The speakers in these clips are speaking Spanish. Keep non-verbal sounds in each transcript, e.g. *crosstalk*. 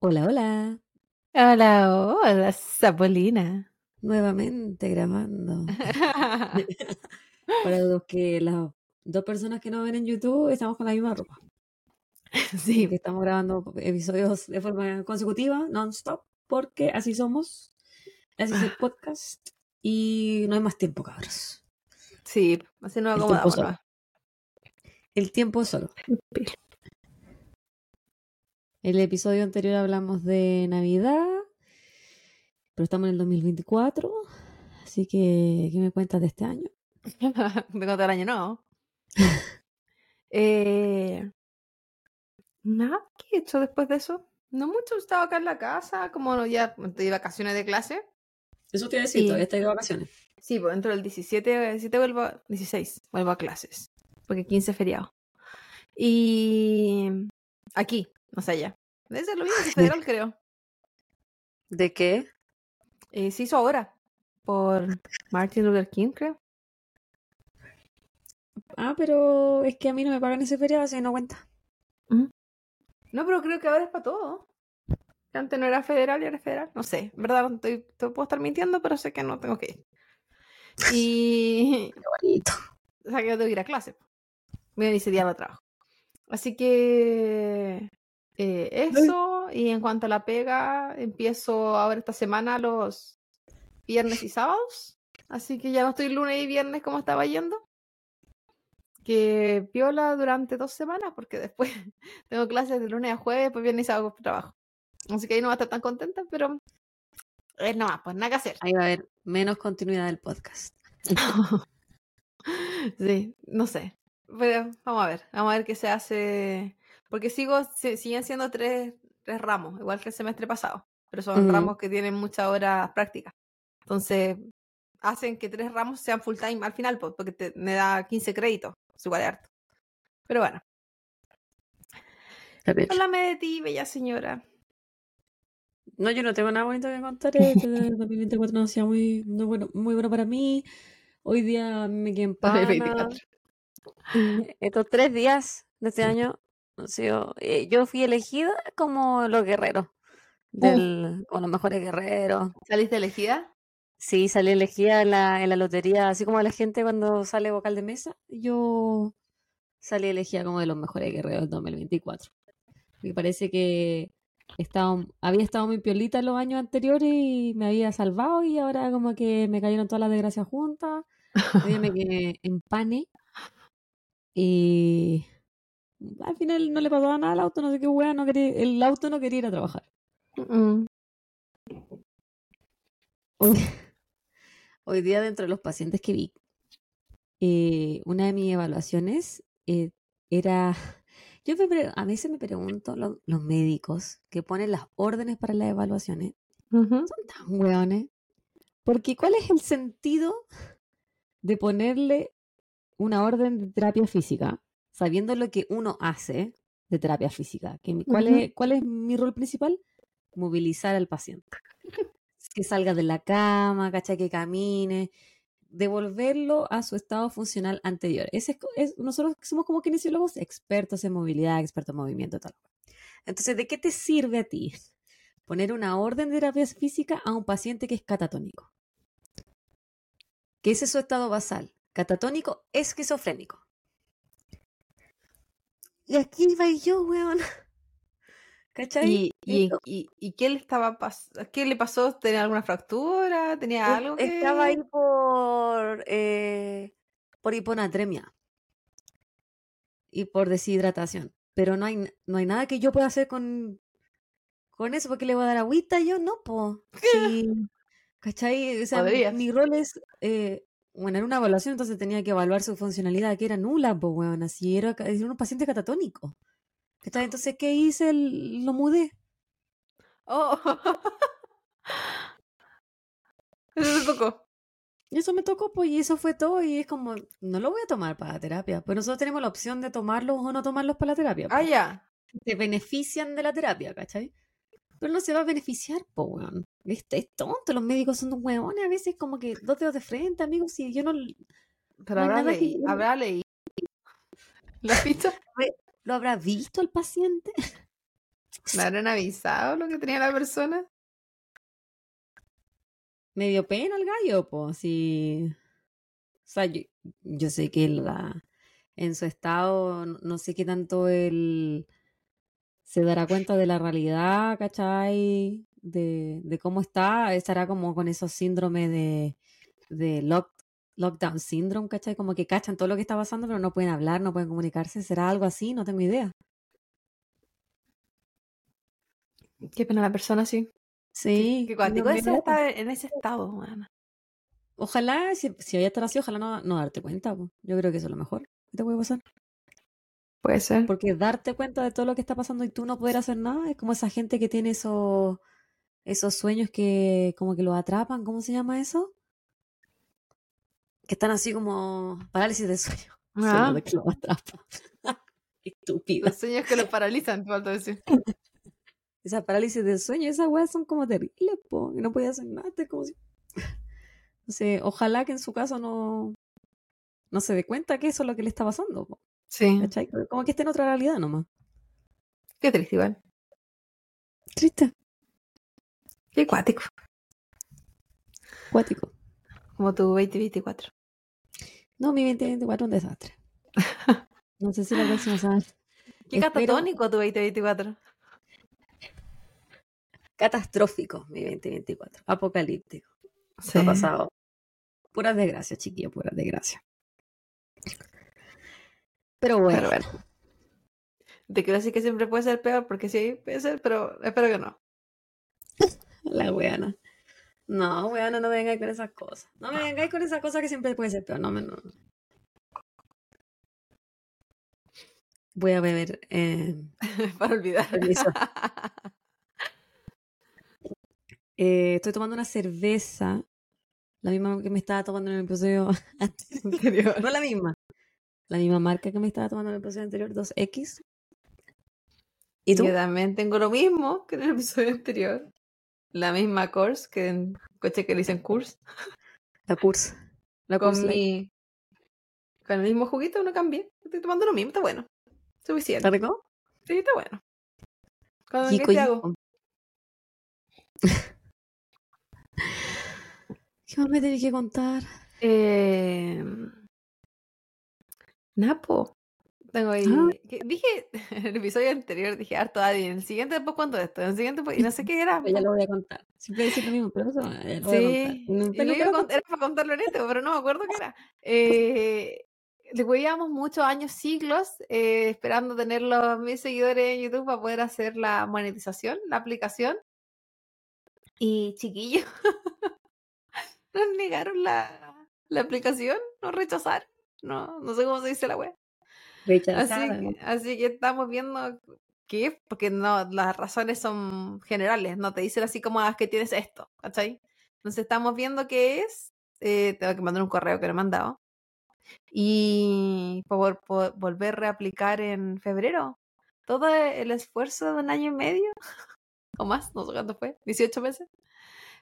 Hola, hola. Hola, hola, Sapolina. Nuevamente grabando. *laughs* Para los que las dos personas que nos ven en YouTube estamos con la misma ropa. *laughs* Sí, estamos grabando episodios de forma consecutiva, non-stop, porque así somos. Así es el podcast. Y no hay más tiempo, cabros. Sí, así El tiempo acomodamos. ¿no? El tiempo es solo. El episodio anterior hablamos de Navidad, pero estamos en el 2024. Así que, ¿qué me cuentas de este año? *laughs* De contar año no. *laughs* eh, nada, ¿qué he hecho después de eso? No mucho, estaba acá en la casa, como no, ya de vacaciones de clase. Eso te iba a decir, todavía estoy de vacaciones. Sí, pues dentro del 17, 17 vuelvo, a- 16, vuelvo a clases, porque 15 es feriado. Y aquí, no sé, allá. Debe ser lo mismo que *laughs* federal, creo. ¿De qué? Eh, se hizo ahora, por Martin Luther King, creo. Ah, pero es que a mí no me pagan ese feriado, así que no cuenta. No, pero creo que ahora es para todo. Antes no era federal y ahora es federal. No sé, en verdad, estoy, te puedo estar mintiendo, pero sé que no tengo que ir. Y. Qué bonito. O sea, que yo tengo que ir a clase. Mira, ese día no trabajo. Así que. eh, eso. Y en cuanto a la pega, empiezo ahora esta semana los viernes y sábados. Así que ya no estoy lunes y viernes como estaba yendo. Que viola durante dos semanas, porque después *laughs* tengo clases de lunes a jueves, pues viernes y sábado trabajo. Así que ahí no va a estar tan contenta, pero es nomás, pues nada que hacer. Ahí va a haber menos continuidad del podcast. *laughs* Sí, no sé. Pero vamos a ver, vamos a ver qué se hace. Porque sigo, si- siguen siendo tres, tres ramos, igual que el semestre pasado. Pero son ramos que tienen muchas horas prácticas. Entonces, hacen que tres ramos sean full time al final, pues, porque te- me da 15 créditos. Es igual de harto. Pero bueno, háblame de ti, bella señora. No, yo no tengo nada bonito que contar. *laughs* Este 2024 no ha sido muy, no, bueno, muy bueno para mí. Hoy día me quedé *laughs* en. 2024. *laughs* Estos tres días de este año han sido. eh, yo fui elegida como los guerreros. Del, Como los mejores guerreros. ¿Saliste elegida? Sí, salí elegida en la, en la lotería, así como la gente cuando sale vocal de mesa. Yo salí elegida como de los mejores guerreros del 2024. Me parece que estaba, había estado muy piolita los años anteriores y me había salvado y ahora como que me cayeron todas las desgracias juntas. Me *laughs* quedé en pane y al final no le pasaba nada al auto, no sé qué hueá, no quería, el auto no quería ir a trabajar. Hoy, *laughs* hoy día dentro de los pacientes que vi, eh, una de mis evaluaciones eh, era, yo me a veces me pregunto, lo- los médicos que ponen las órdenes para las evaluaciones, son tan hueones, porque ¿cuál es el sentido de ponerle una orden de terapia física, sabiendo lo que uno hace de terapia física? Que mi- ¿cuál, Ujú. es, ¿Cuál es mi rol principal? Movilizar al paciente. Que salga de la cama, ¿cachai? Que camine, devolverlo a su estado funcional anterior. Es- nosotros somos como kinesiólogos expertos en movilidad, expertos en movimiento, tal. Entonces, ¿de qué te sirve a ti *laughs* poner una orden de terapia física a un paciente que es catatónico? Que ese es su estado basal. Catatónico, esquizofrénico. Y aquí va yo, weón. ¿Cachai? ¿Y, y, y, qué le estaba qué le pasó? ¿Tenía alguna fractura? ¿Tenía Es- algo que...? Estaba ahí por, eh, por hiponatremia y por deshidratación. Pero no hay, no hay nada que yo pueda hacer con, con eso, porque le voy a dar agüita yo, no, po. Sí, *laughs* ¿Cachai? O sea, mi- rol es, eh, bueno, era una evaluación, entonces tenía que evaluar su funcionalidad, que era nula, pues, weón, así era, era un paciente catatónico. ¿Cachai? Entonces, ¿qué hice? Lo mudé. Oh. *laughs* Eso te tocó. Eso me tocó, pues, y eso fue todo, y es como, no lo voy a tomar para la terapia. Pues nosotros tenemos la opción de tomarlos o no tomarlos para la terapia. Ah, pues. ya. Se benefician de la terapia, ¿cachai? Pero no se va a beneficiar, po, weón. Es tonto, los médicos son hueones a veces como que dos dedos de frente, amigos, y yo no... Pero No habrá que yo- habrá leído. ¿Lo has visto? ¿Lo habrá visto el paciente? *laughs* ¿Le habrán avisado lo que tenía la persona? Me dio pena el gallo, pues, sí. O sea, yo, yo sé que la, en su estado, no, no sé qué tanto él se dará cuenta de la realidad, ¿cachai? De, de cómo está, estará como con esos síndromes de, de lock, lockdown syndrome, ¿cachai? Como que cachan todo lo que está pasando, pero no pueden hablar, no pueden comunicarse. ¿Será algo así? No tengo idea. Qué pena la persona, sí. Sí. Qué cuático no, estar en ese estado. Ojalá, si, si haya estar así, ojalá no, no darte cuenta. po. Yo creo que eso es lo mejor que te puede pasar. Puede ser. Porque darte cuenta de todo lo que está pasando y tú no poder hacer nada es como esa gente que tiene esos, esos sueños que como que los atrapan. ¿Cómo se llama eso? Que están así como parálisis de sueño. *laughs* Ah. De que los. *laughs* Estúpida. Los sueños que lo paralizan, te falta decir. *laughs* Esa parálisis del sueño, esas weas son como terribles, po. Y no puede hacer nada. Es como si... No sé, ojalá que en su caso no, no se dé cuenta que eso es lo que le está pasando. po. Sí. ¿Cachai? Como que esté en otra realidad nomás. Qué triste igual. Triste. Qué cuático. Cuático. Como tu 2024. No, mi 2024 es un desastre. *laughs* No sé si la próxima semana. Qué Espero- catatónico tu 2024. Catastrófico, mi 2024. Apocalíptico. Sí. Ha pasado. Puras desgracias, chiquillo, puras desgracias. Pero bueno, Pero bueno. Te quiero decir que siempre puede ser peor, porque sí, puede ser, pero espero que no. *laughs* la weana. No, weana, no me vengáis con esas cosas. No me vengáis con esas cosas que siempre puede ser peor. No me. no. Voy a beber. eh, *laughs* Para olvidar. *laughs* Eh, estoy tomando una cerveza. La misma que me estaba tomando en el episodio *laughs* anterior. No la misma. La misma marca que me estaba tomando en el episodio anterior, 2X. ¿Y tú? Yo también tengo lo mismo que en el episodio anterior. La misma course que en coche que le dicen course. La Curse. La Con mi. Con el mismo juguito no cambié. Estoy tomando lo mismo, está bueno. Suficiente. ¿Está rico? Sí, está bueno. Yico, ¿Qué te hago? yico. *laughs* ¿Qué más me tenés que contar? Eh... Napo. Tengo ahí. Ah. que- Dije *laughs* en el episodio anterior, dije harto Adi. En el siguiente después cuento esto. En el siguiente pues, y no sé qué era. Pues ya lo voy a contar. Siempre decir lo mismo, pero eso ya lo voy a Sí, contar. No, a quiero cont- era para contarlo en este, pero no me acuerdo qué era. Eh, muchos años, siglos, eh, esperando tener los mil seguidores en YouTube para poder hacer la monetización, la aplicación. Y chiquillos, *laughs* nos negaron la, la aplicación, nos rechazaron. No, no sé cómo se dice la web. Rechazada. Así que, así que estamos viendo qué, es, porque no, las razones son generales, no te dicen así como "Ah, que tienes esto, ¿cachai? Entonces estamos viendo qué es, eh, tengo que mandar un correo que no he mandado. Y por, por volver a reaplicar en febrero. Todo el esfuerzo de un año y medio, *laughs* o más, no sé cuánto fue, 18 meses,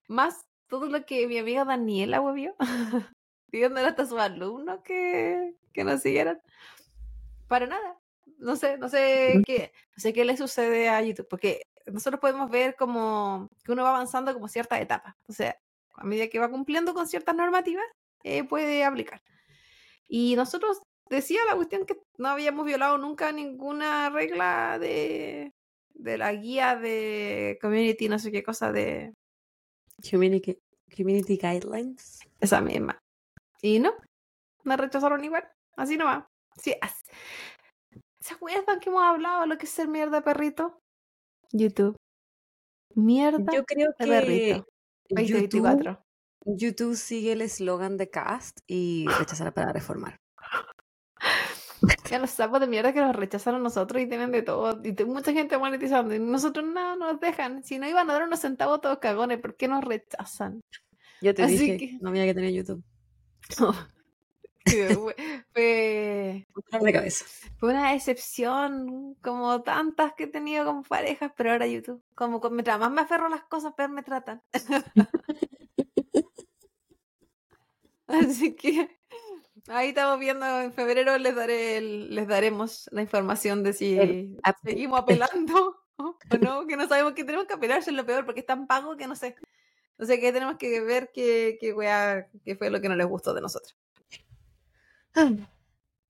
más todo lo que mi amiga Daniela huevió, *laughs* pidiéndole hasta sus alumnos que, que nos siguieran para nada. No sé, no sé qué, no sé qué le sucede a YouTube, porque nosotros podemos ver como que uno va avanzando como ciertas etapas. O sea, a medida que va cumpliendo con ciertas normativas, eh, puede aplicar. Y nosotros decía la cuestión que no habíamos violado nunca ninguna regla de, de la guía de community, no sé qué cosa de Community, community Guidelines. esa misma. Y no, me rechazaron igual, así nomás. Sí, ¿Se acuerdan que hemos hablado de lo que es ser mierda perrito? YouTube. Mierda Yo creo de que perrito. YouTube, 2024. YouTube sigue el eslogan de Cast y rechazar para reformar. *laughs* Ya los sapos de mierda que nos rechazaron nosotros y tienen de todo. Y mucha gente monetizando. Y nosotros no nos dejan. Si no iban a dar unos centavos todos cagones, ¿por qué nos rechazan? Yo te Así dije, que- no había que tener YouTube. *laughs* fue, fue, Dolor de cabeza. fue una decepción, como tantas que he tenido con parejas, pero ahora YouTube. Como mientras más me aferro a las cosas, peor me tratan. *laughs* Así que Ahí estamos viendo, en febrero les daré el- les daremos la información de si El seguimos apelando *laughs* o no, que no sabemos que tenemos que apelar, eso es lo peor, porque es tan pago que no sé. No sé, que tenemos que ver qué, qué, qué fue lo que no les gustó de nosotros.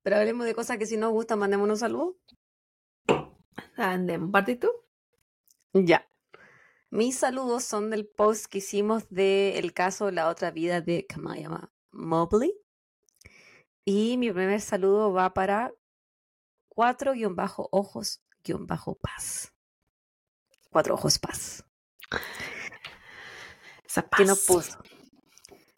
Pero hablemos de cosas que si nos gustan, mandemos un saludo. Andemos, ¿partís tú? Ya. Mis saludos son del post que hicimos del caso La otra vida de Kamaya Mobley. Y mi primer saludo va para 4-ojos-paz. Cuatro ojos paz. Esa que nos puso.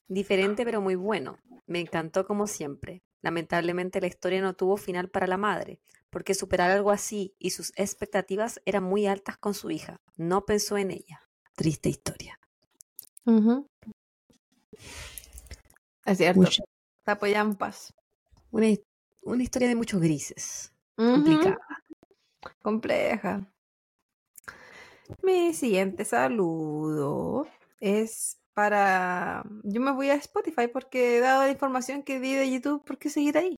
Diferente pero muy bueno. Me encantó como siempre. Lamentablemente la historia no tuvo final para la madre, porque superar algo así y sus expectativas eran muy altas con su hija. No pensó en ella. Triste historia. Ujú. Es cierto. Mucho- Te apoyan en paz. Una, his- una historia de muchos grises. Complicada. Compleja. Mi siguiente saludo es para... Yo me voy a Spotify porque dado la información que di de YouTube, ¿por qué seguir ahí?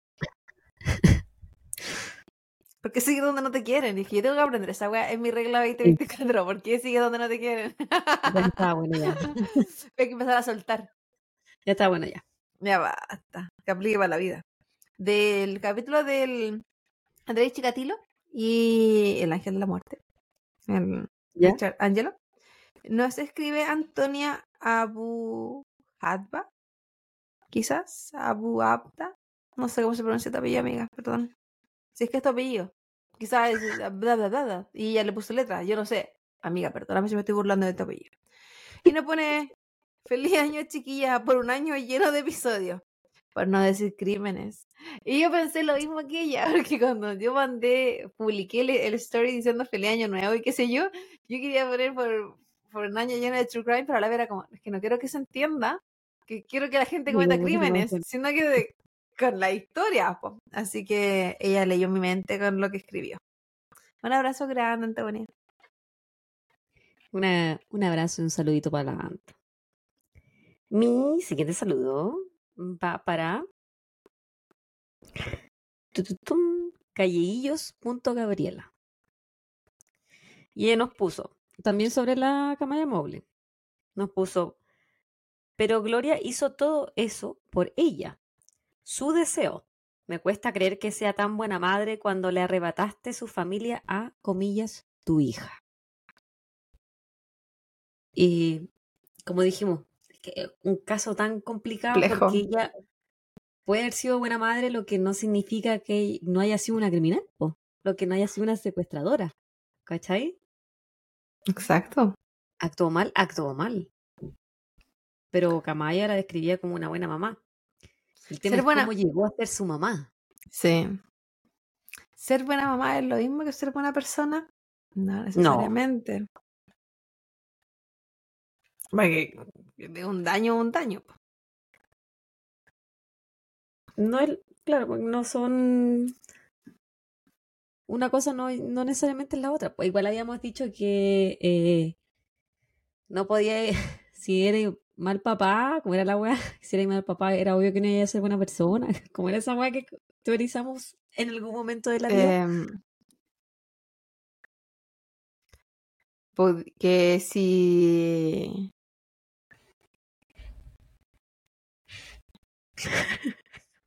¿Por qué seguir donde no te quieren? Dije, yo tengo que aprender esa weá, es mi regla 2024. ¿Por qué sigue donde no te quieren? Ya está bueno ya. *laughs* Hay que empezar a soltar. Ya está bueno ya. Ya basta, que aplique para la vida. Del capítulo del Andrés Chikatilo y el ángel de la muerte. El ¿Ya? Richard Angelo. Nos escribe Antonia Abu Hadba. Quizás Abu Abda. No sé cómo se pronuncia tu apellido, amiga, perdón. Si es que es tu apellido. Quizás es bla, bla, bla, bla, y ella le puso letra, yo no sé. Amiga, perdóname si me estoy burlando de tu apellido. Y nos pone feliz año chiquilla por un año lleno de episodios. Por no decir crímenes. Y yo pensé lo mismo que ella, *laughs* porque cuando yo mandé, publiqué el, el story diciendo feliz año nuevo y qué sé yo, yo quería poner por, por un año lleno de true crime, pero a la vez era como, es que no quiero que se entienda, que quiero que la gente cometa crímenes, no. sino que de- con la historia. po. Así que ella leyó mi mente con lo que escribió. Un abrazo grande, Antonia. Una- un abrazo y un saludito para la Anta. Mi siguiente saludo va para calleillos.gabriela. Y ella nos puso, también sobre la Camaya Mobley, nos puso, pero Gloria hizo todo eso por ella, su deseo. Me cuesta creer que sea tan buena madre cuando le arrebataste su familia a, comillas, tu hija. Y como dijimos, que un caso tan complicado Complejo. porque ella puede haber sido buena madre, lo que no significa que no haya sido una criminal, po. lo que no haya sido una secuestradora. ¿Cachai? Exacto. Actuó mal, actuó mal. Pero Camaya la describía como una buena mamá. El tema Ser es buena- cómo llegó a ser su mamá. Sí. ¿Ser buena mamá es lo mismo que ser buena persona? No necesariamente. Porque de un daño a un daño. No es, claro, no son. Una cosa no, no necesariamente es la otra. Pues igual habíamos dicho que eh, no podía, *laughs* si eres mal papá, como era la weá, *laughs* si eres mal papá, era obvio que no iba a ser buena persona. *laughs* Como era esa weá que teorizamos en algún momento de la vida. Porque si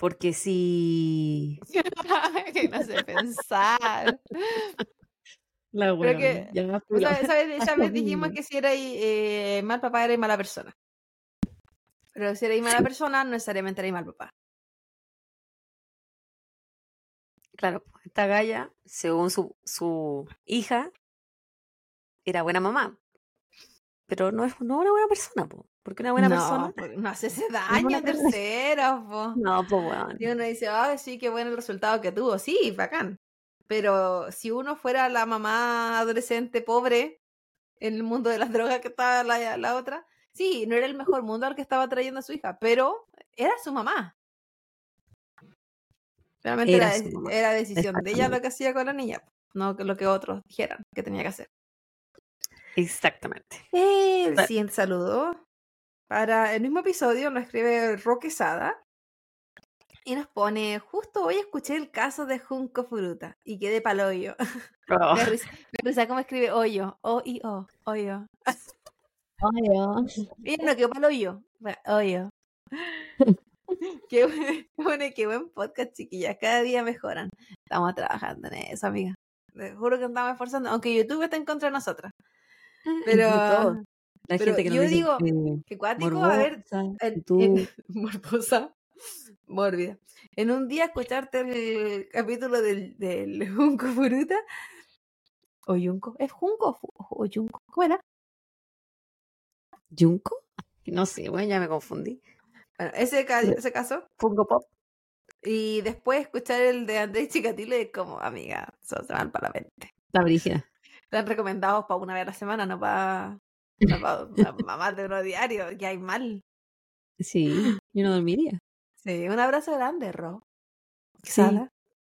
Porque si. *laughs* que no sé pensar. La que- weá, ya, ¿Sabes? filo. ¿sabes? Esa Lo *laughs* vez dijimos que si erais eh, mal papá erais mala persona. Pero si erais mala persona, no necesariamente erais mal papá. Claro, pues, esta galla, según su, su hija, era buena mamá. Pero no es no una buena persona, po, porque una buena no, persona. no hace ese *laughs* daño a terceros, po. No, pues weón. Y uno dice, ah, sí, qué bueno el resultado que tuvo. Sí, bacán. Pero si uno fuera la mamá adolescente pobre en el mundo de las drogas que estaba la, la otra, sí, no era el mejor mundo al que estaba trayendo a su hija, pero era su mamá. Realmente Era era, mamá, decisión de ella lo que hacía con la niña, no lo que otros dijeran que tenía que hacer. Exactamente. El Pa- siguiente saludo. Para el mismo episodio nos escribe Roque Sada. Y nos pone, justo hoy escuché el caso de Junco Furuta y quedé pa'l hoyo. *laughs* Oh. Me risa, me risa cómo escribe hoyo, o i o, hoyo. Y *laughs* no quedó pa'l hoyo, hoyo. *laughs* Qué buen, qué buen- qué buen podcast, chiquillas. Cada día mejoran. Estamos trabajando en eso, amiga. Te juro que estamos esforzando, aunque YouTube está en contra de nosotras. Pero todo. La pero gente que nos yo digo, que que cuático, a ver, en, tú, en- *laughs* morbosa, mórbida. En un día escucharte el capítulo del, del *laughs* Junco Furuta, o Junco, ¿es Junco o Junco? ¿Cómo era? ¿Junco? No sé, bueno, ya me confundí. Bueno, ese, ese caso. Funko Pop. Y después escuchar el de Andrés es como, amiga, eso se van para la mente. La brígida. Están recomendados para una vez a la semana, no para *laughs* más de uno diario, que hay mal. Sí, yo no dormiría. Sí, un abrazo grande, Ro. Sí.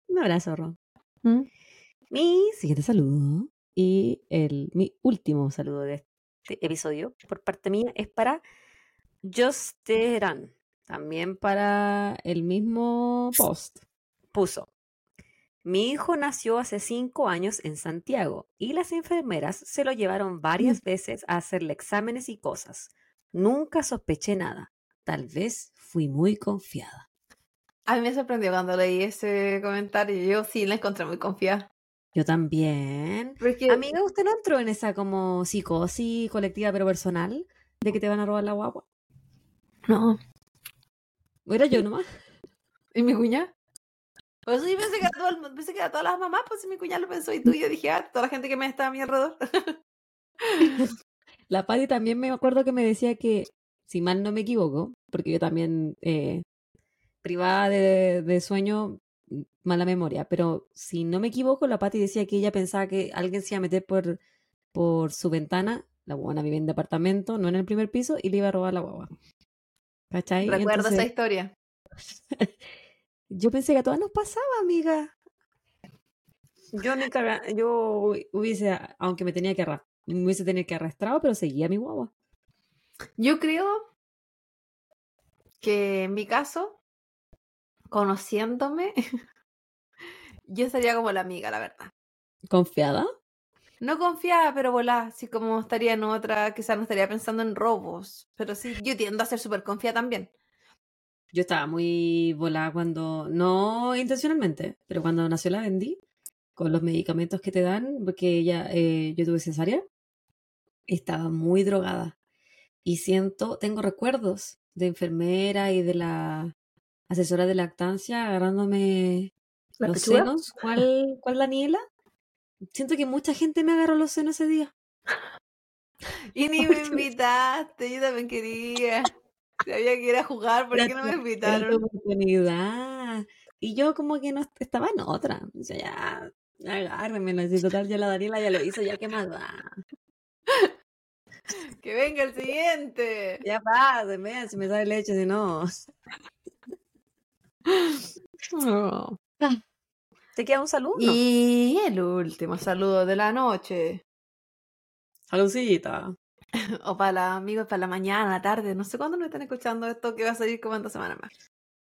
Un abrazo, Ron. ¿Mm? Mi siguiente saludo y el, mi último saludo de este episodio por parte mía es para Josteran, también para el mismo post. Puso, mi hijo nació hace cinco años en Santiago y las enfermeras se lo llevaron varias veces a hacerle exámenes y cosas. Nunca sospeché nada. Tal vez fui muy confiada. A mí me sorprendió cuando leí ese comentario. Yo sí la encontré muy confiada. Yo también. Porque, Amiga, ¿usted no entró en esa como psicosis colectiva pero personal de que te van a robar la guagua? no. ¿O era yo nomás? ¿Y mi cuña? Por eso yo pensé que, era todo el mundo- pensé que era todas las mamás, pues si mi cuña lo pensó y tú, yo dije, ah, toda la gente que me está a mi alrededor. *laughs* La Patti también me acuerdo que me decía que, si mal no me equivoco, porque yo también eh, privada de, de sueño, mala memoria, pero si no me equivoco, la Patti decía que ella pensaba que alguien se iba a meter por, por su ventana, la buena vive en departamento, no en el primer piso, y le iba a robar la guagua. ¿Cachai? Recuerdo esa historia. *laughs* Yo pensé que a todas nos pasaba, amiga. Yo ni caga- yo hubiese, aunque me tenía que arra- me hubiese tenido que arrastrado, pero seguía mi guagua. Yo creo que en mi caso, conociéndome, *laughs* yo sería como la amiga, la verdad. ¿Confiada? No confiada, pero volá, así como estaría en otra, quizás no estaría pensando en robos, pero sí, yo tiendo a ser súper confiada también. Yo estaba muy volada cuando, no intencionalmente, pero cuando nació la Bendy, con los medicamentos que te dan, porque ella, eh, yo tuve cesárea, estaba muy drogada. Y siento, tengo recuerdos de enfermera y de la asesora de lactancia agarrándome ¿La los pechuga? senos. *laughs* ¿Cuál, cuál Daniela? Siento que mucha gente me agarró los senos ese día. *laughs* Y *laughs* ni me invitaste, yo también quería. Sabía que era jugar, ¿por qué no me invitaron? oportunidad. Y yo como que no estaba en otra. O sea, ya, agárrenmelo. Si total ya la Daniela ya lo hizo, ya qué más da. *laughs* Que venga el siguiente. Ya pásenme, si me sale leche, si no. Oh. *laughs* ¿Te queda un saludo? Y el último saludo de la noche. Saludcita. *laughs* O para los amigos, para la mañana, la tarde. No sé cuándo nos están escuchando esto que va a salir como en dos semanas más.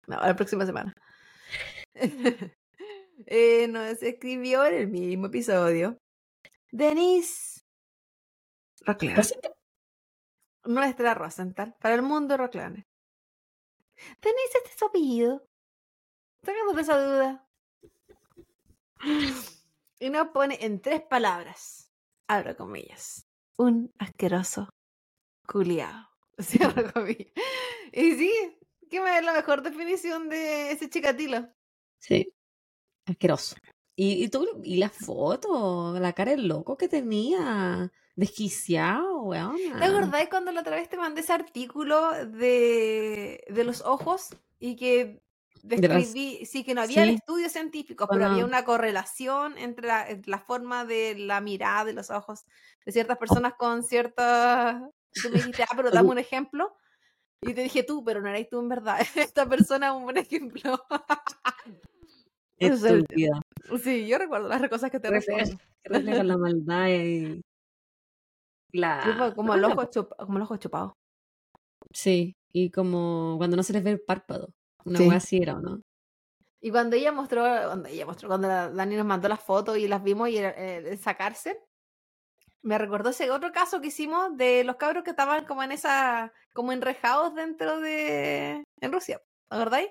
No, la próxima semana. *laughs* Eh, nos escribió en el mismo episodio. Denise Roclear. Nuestra Rosenthal. Para el mundo Roclear. Denise, este es su apellido. Sacándote esa duda. Y nos pone en tres palabras. Abro comillas. Un asqueroso culiao. *laughs* Cierro comillas. Y sí, ¿qué me es la mejor definición de ese chicatilo? Sí. Asqueroso. ¿Y, y tú, y la foto, la cara del loco que tenía, desquiciado, weón. ¿Te acordás cuando la otra vez te mandé ese artículo de, de los ojos y que las- describí, sí, que no había sí. estudios científicos, pero había una correlación entre la, entre la forma de la mirada de los ojos de ciertas personas con ciertas... Tú me dijiste, ah, pero dame un ejemplo. Y te dije tú, pero no eres tú en verdad. *laughs* Esta persona *laughs* es un buen ejemplo. Es el. Sí, yo recuerdo las cosas que te. Refleja la *laughs* maldad y la... Sí, fue como, el la- ojo chup- como el ojo chupado. Sí, y como cuando no se les ve el párpado. Una Sí. así era, ¿o no? Y cuando ella mostró, cuando ella mostró, cuando la- Dani nos mandó las fotos y las vimos y eh, sacarse, me recordó ese otro caso que hicimos de los cabros que estaban como en esa, como enrejados dentro de, en Rusia, ¿te acordáis?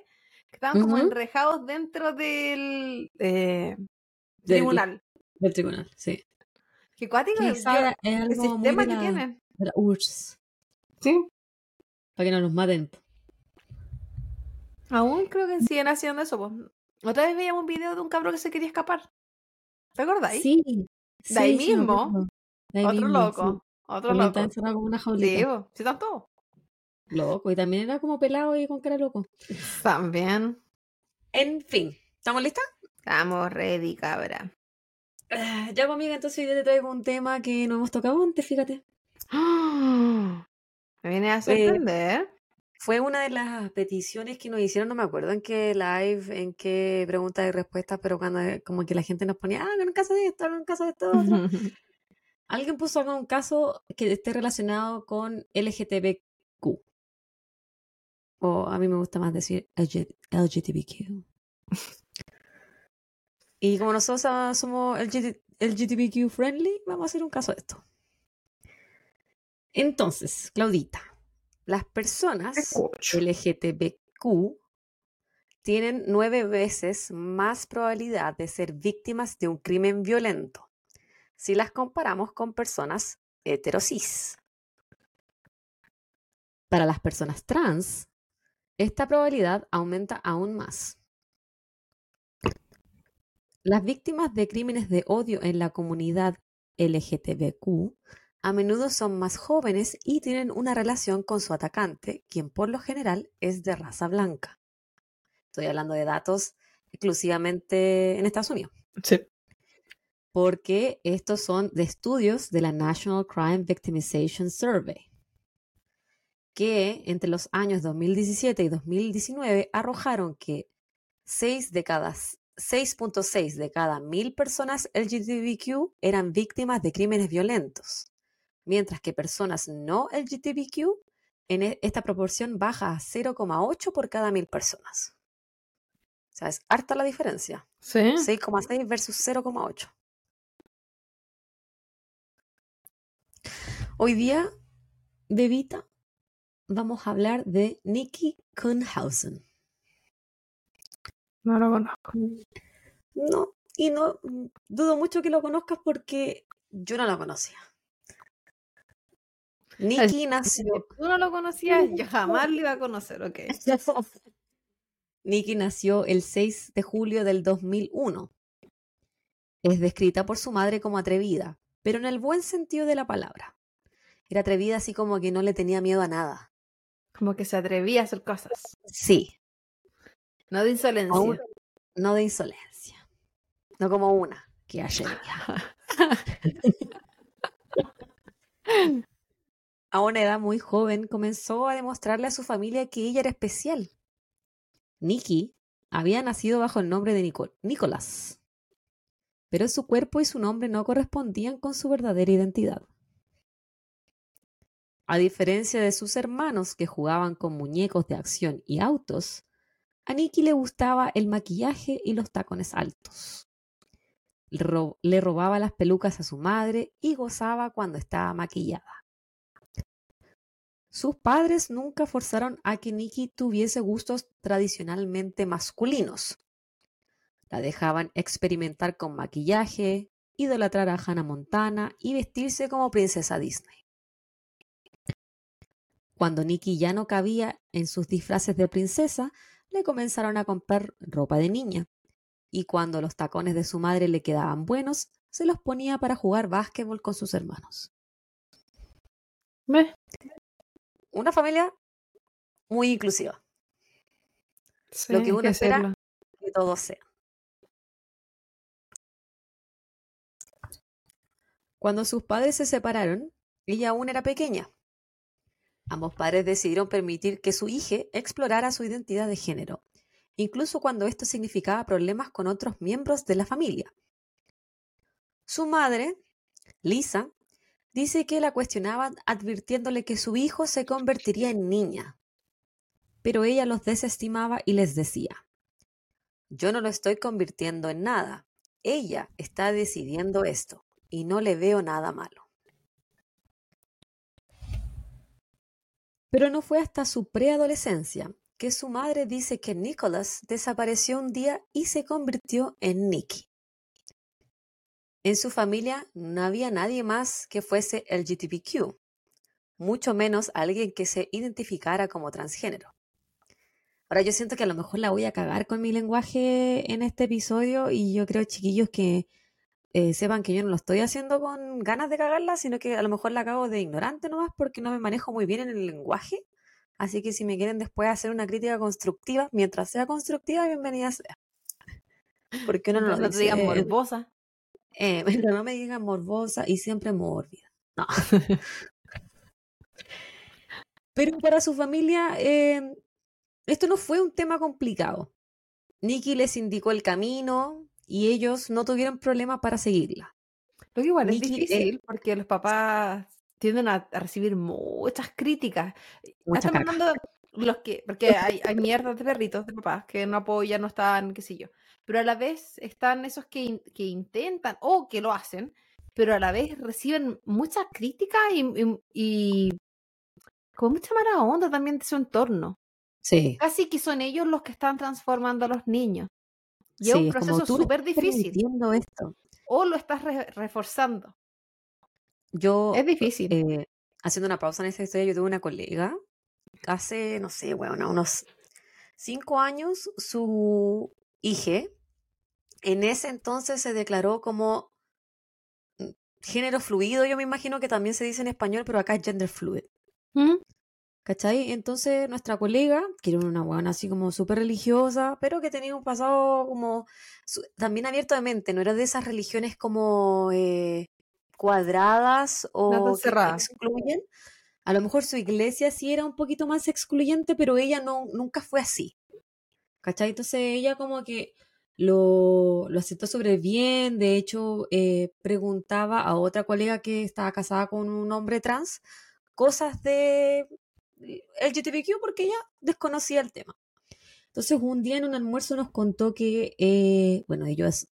Que estaban como enrejados dentro del eh, Del- tribunal. Del tribunal, sí. Que cuático es el algo muy sistema que la, tienen. de la URSS, Sí. para que no nos maten. Aún creo que siguen haciendo eso. Pues. Otra vez veíamos un video de un cabro que se quería escapar. ¿Te acordáis? Sí. De ahí sí, mismo. De ahí Otro mismo, loco. sí. Otro loco. como una Sí, jaulita. sí, todos. Loco. Y también era como pelado y con cara loco. También. En fin. ¿Estamos listas? Estamos ready, cabra. Ah, Ya conmigo, entonces hoy te traigo un tema que no hemos tocado antes, fíjate. *gasps* Me viene a sorprender. Fue una de las peticiones que nos hicieron, no me acuerdo en qué live, en qué preguntas y respuestas, pero cuando eh, como que la gente nos ponía, ah, un caso de esto, un caso de esto, otro. *laughs* Alguien puso acá un caso que esté relacionado con LGTBQ. O a mí me gusta más decir LG LGTBQ. Y como nosotros somos LGT LGTBQ friendly, vamos a hacer un caso de esto. Entonces, Claudita, las personas. LGTBQ tienen nueve veces más probabilidad de ser víctimas de un crimen violento si las comparamos con personas heterosis. Para las personas trans, esta probabilidad aumenta aún más. Las víctimas de crímenes de odio en la comunidad LGTBQ a menudo son más jóvenes y tienen una relación con su atacante, quien por lo general es de raza blanca. Estoy hablando de datos exclusivamente en Estados Unidos, Sí. porque estos son de estudios de la National Crime Victimization Survey, que entre los años 2017 y 2019 arrojaron que 6 de cada 6.6 de cada mil personas LGTBQ eran víctimas de crímenes violentos, mientras que personas no LGTBQ, en e- esta proporción baja a 0,8 por cada mil personas. O sea, es harta la diferencia. Sí. 6,6 versus 0,8. Hoy día, bebita, vamos a hablar de Nikki Kuhnhausen. No lo conozco. No, y no dudo mucho que lo conozcas porque yo no lo conocía. Nikki nació, Tú no lo conocías, yo jamás lo iba a conocer, ok. *laughs* Nikki nació el 6 de julio del 2001. Es descrita por su madre como atrevida, pero en el buen sentido de la palabra. Era atrevida así como que no le tenía miedo a nada. Como que se atrevía a hacer cosas. Sí, No de insolencia. no de insolencia. No como una que ayer. *laughs* A una edad muy joven comenzó a demostrarle a su familia que ella era especial. Nikki había nacido bajo el nombre de Nico- Nicolás, pero su cuerpo y su nombre no correspondían con su verdadera identidad. A diferencia de sus hermanos que jugaban con muñecos de acción y autos, a Nikki le gustaba el maquillaje y los tacones altos. Le robaba las pelucas a su madre y gozaba cuando estaba maquillada. Sus padres nunca forzaron a que Nikki tuviese gustos tradicionalmente masculinos. La dejaban experimentar con maquillaje, idolatrar a Hannah Montana y vestirse como princesa Disney. Cuando Nikki ya no cabía en sus disfraces de princesa, le comenzaron a comprar ropa de niña. Y cuando los tacones de su madre le quedaban buenos, se los ponía para jugar básquetbol con sus hermanos. Una familia muy inclusiva, Sí, Lo que uno espera- que todos sean. Cuando sus padres se separaron, ella aún era pequeña. Ambos padres decidieron permitir que su hija explorara su identidad de género, incluso cuando esto significaba problemas con otros miembros de la familia. Su madre, Lisa, dice que la cuestionaban advirtiéndole que su hijo se convertiría en niña. Pero ella los desestimaba y les decía, Yo no lo estoy convirtiendo en nada. Ella está decidiendo esto y no le veo nada malo. Pero no fue hasta su preadolescencia que su madre dice que Nicholas desapareció un día y se convirtió en Nicky. En su familia no había nadie más que fuese LGTBQ, mucho menos alguien que se identificara como transgénero. Ahora yo siento que a lo mejor la voy a cagar con mi lenguaje en este episodio y yo creo, chiquillos, que eh, sepan que yo no lo estoy haciendo con ganas de cagarla, sino que a lo mejor la cago de ignorante nomás porque no me manejo muy bien en el lenguaje. Así que si me quieren después hacer una crítica constructiva, mientras sea constructiva, bienvenida sea. *laughs* Porque uno no, no te digan morbosa. Eh, *laughs* no me digan morbosa y siempre mórbida. No. *laughs* Pero para su familia, eh, esto no fue un tema complicado. Nicky les indicó el camino, y ellos no tuvieron problema para seguirla. Lo que igual es eh difícil porque los papás tienden a, recibir muchas críticas. Estamos hablando los que, porque hay, hay mierdas de perritos de papás que no apoyan, no están, qué sé yo. Pero a la vez están esos que, que intentan o que lo hacen, pero a la vez reciben muchas críticas y, y, con mucha mala onda también de su entorno. Sí. Casi que son ellos los que están transformando a los niños. Y es un proceso súper difícil. esto. O lo estás reforzando. Yo. Es difícil. Eh, haciendo una pausa en esta historia, yo tuve una colega, hace, no sé, bueno, unos cinco años, su hija, en ese entonces se declaró como mm, género fluido, yo me imagino que también se dice en español, pero acá es gender fluid. ¿Mm? ¿Cachai? Entonces nuestra colega, que era una buena así como súper religiosa, pero que tenía un pasado como también abierto de mente, no era de esas religiones como eh, cuadradas o que excluyen. A lo mejor su iglesia sí era un poquito más excluyente, pero ella no, nunca fue así. ¿Cachai? Entonces ella como que lo, lo aceptó sobre bien, de hecho eh, preguntaba a otra colega que estaba casada con un hombre trans cosas de LGTBQ porque ella desconocía el tema. Entonces, un día en un almuerzo nos contó que, eh, bueno, ellos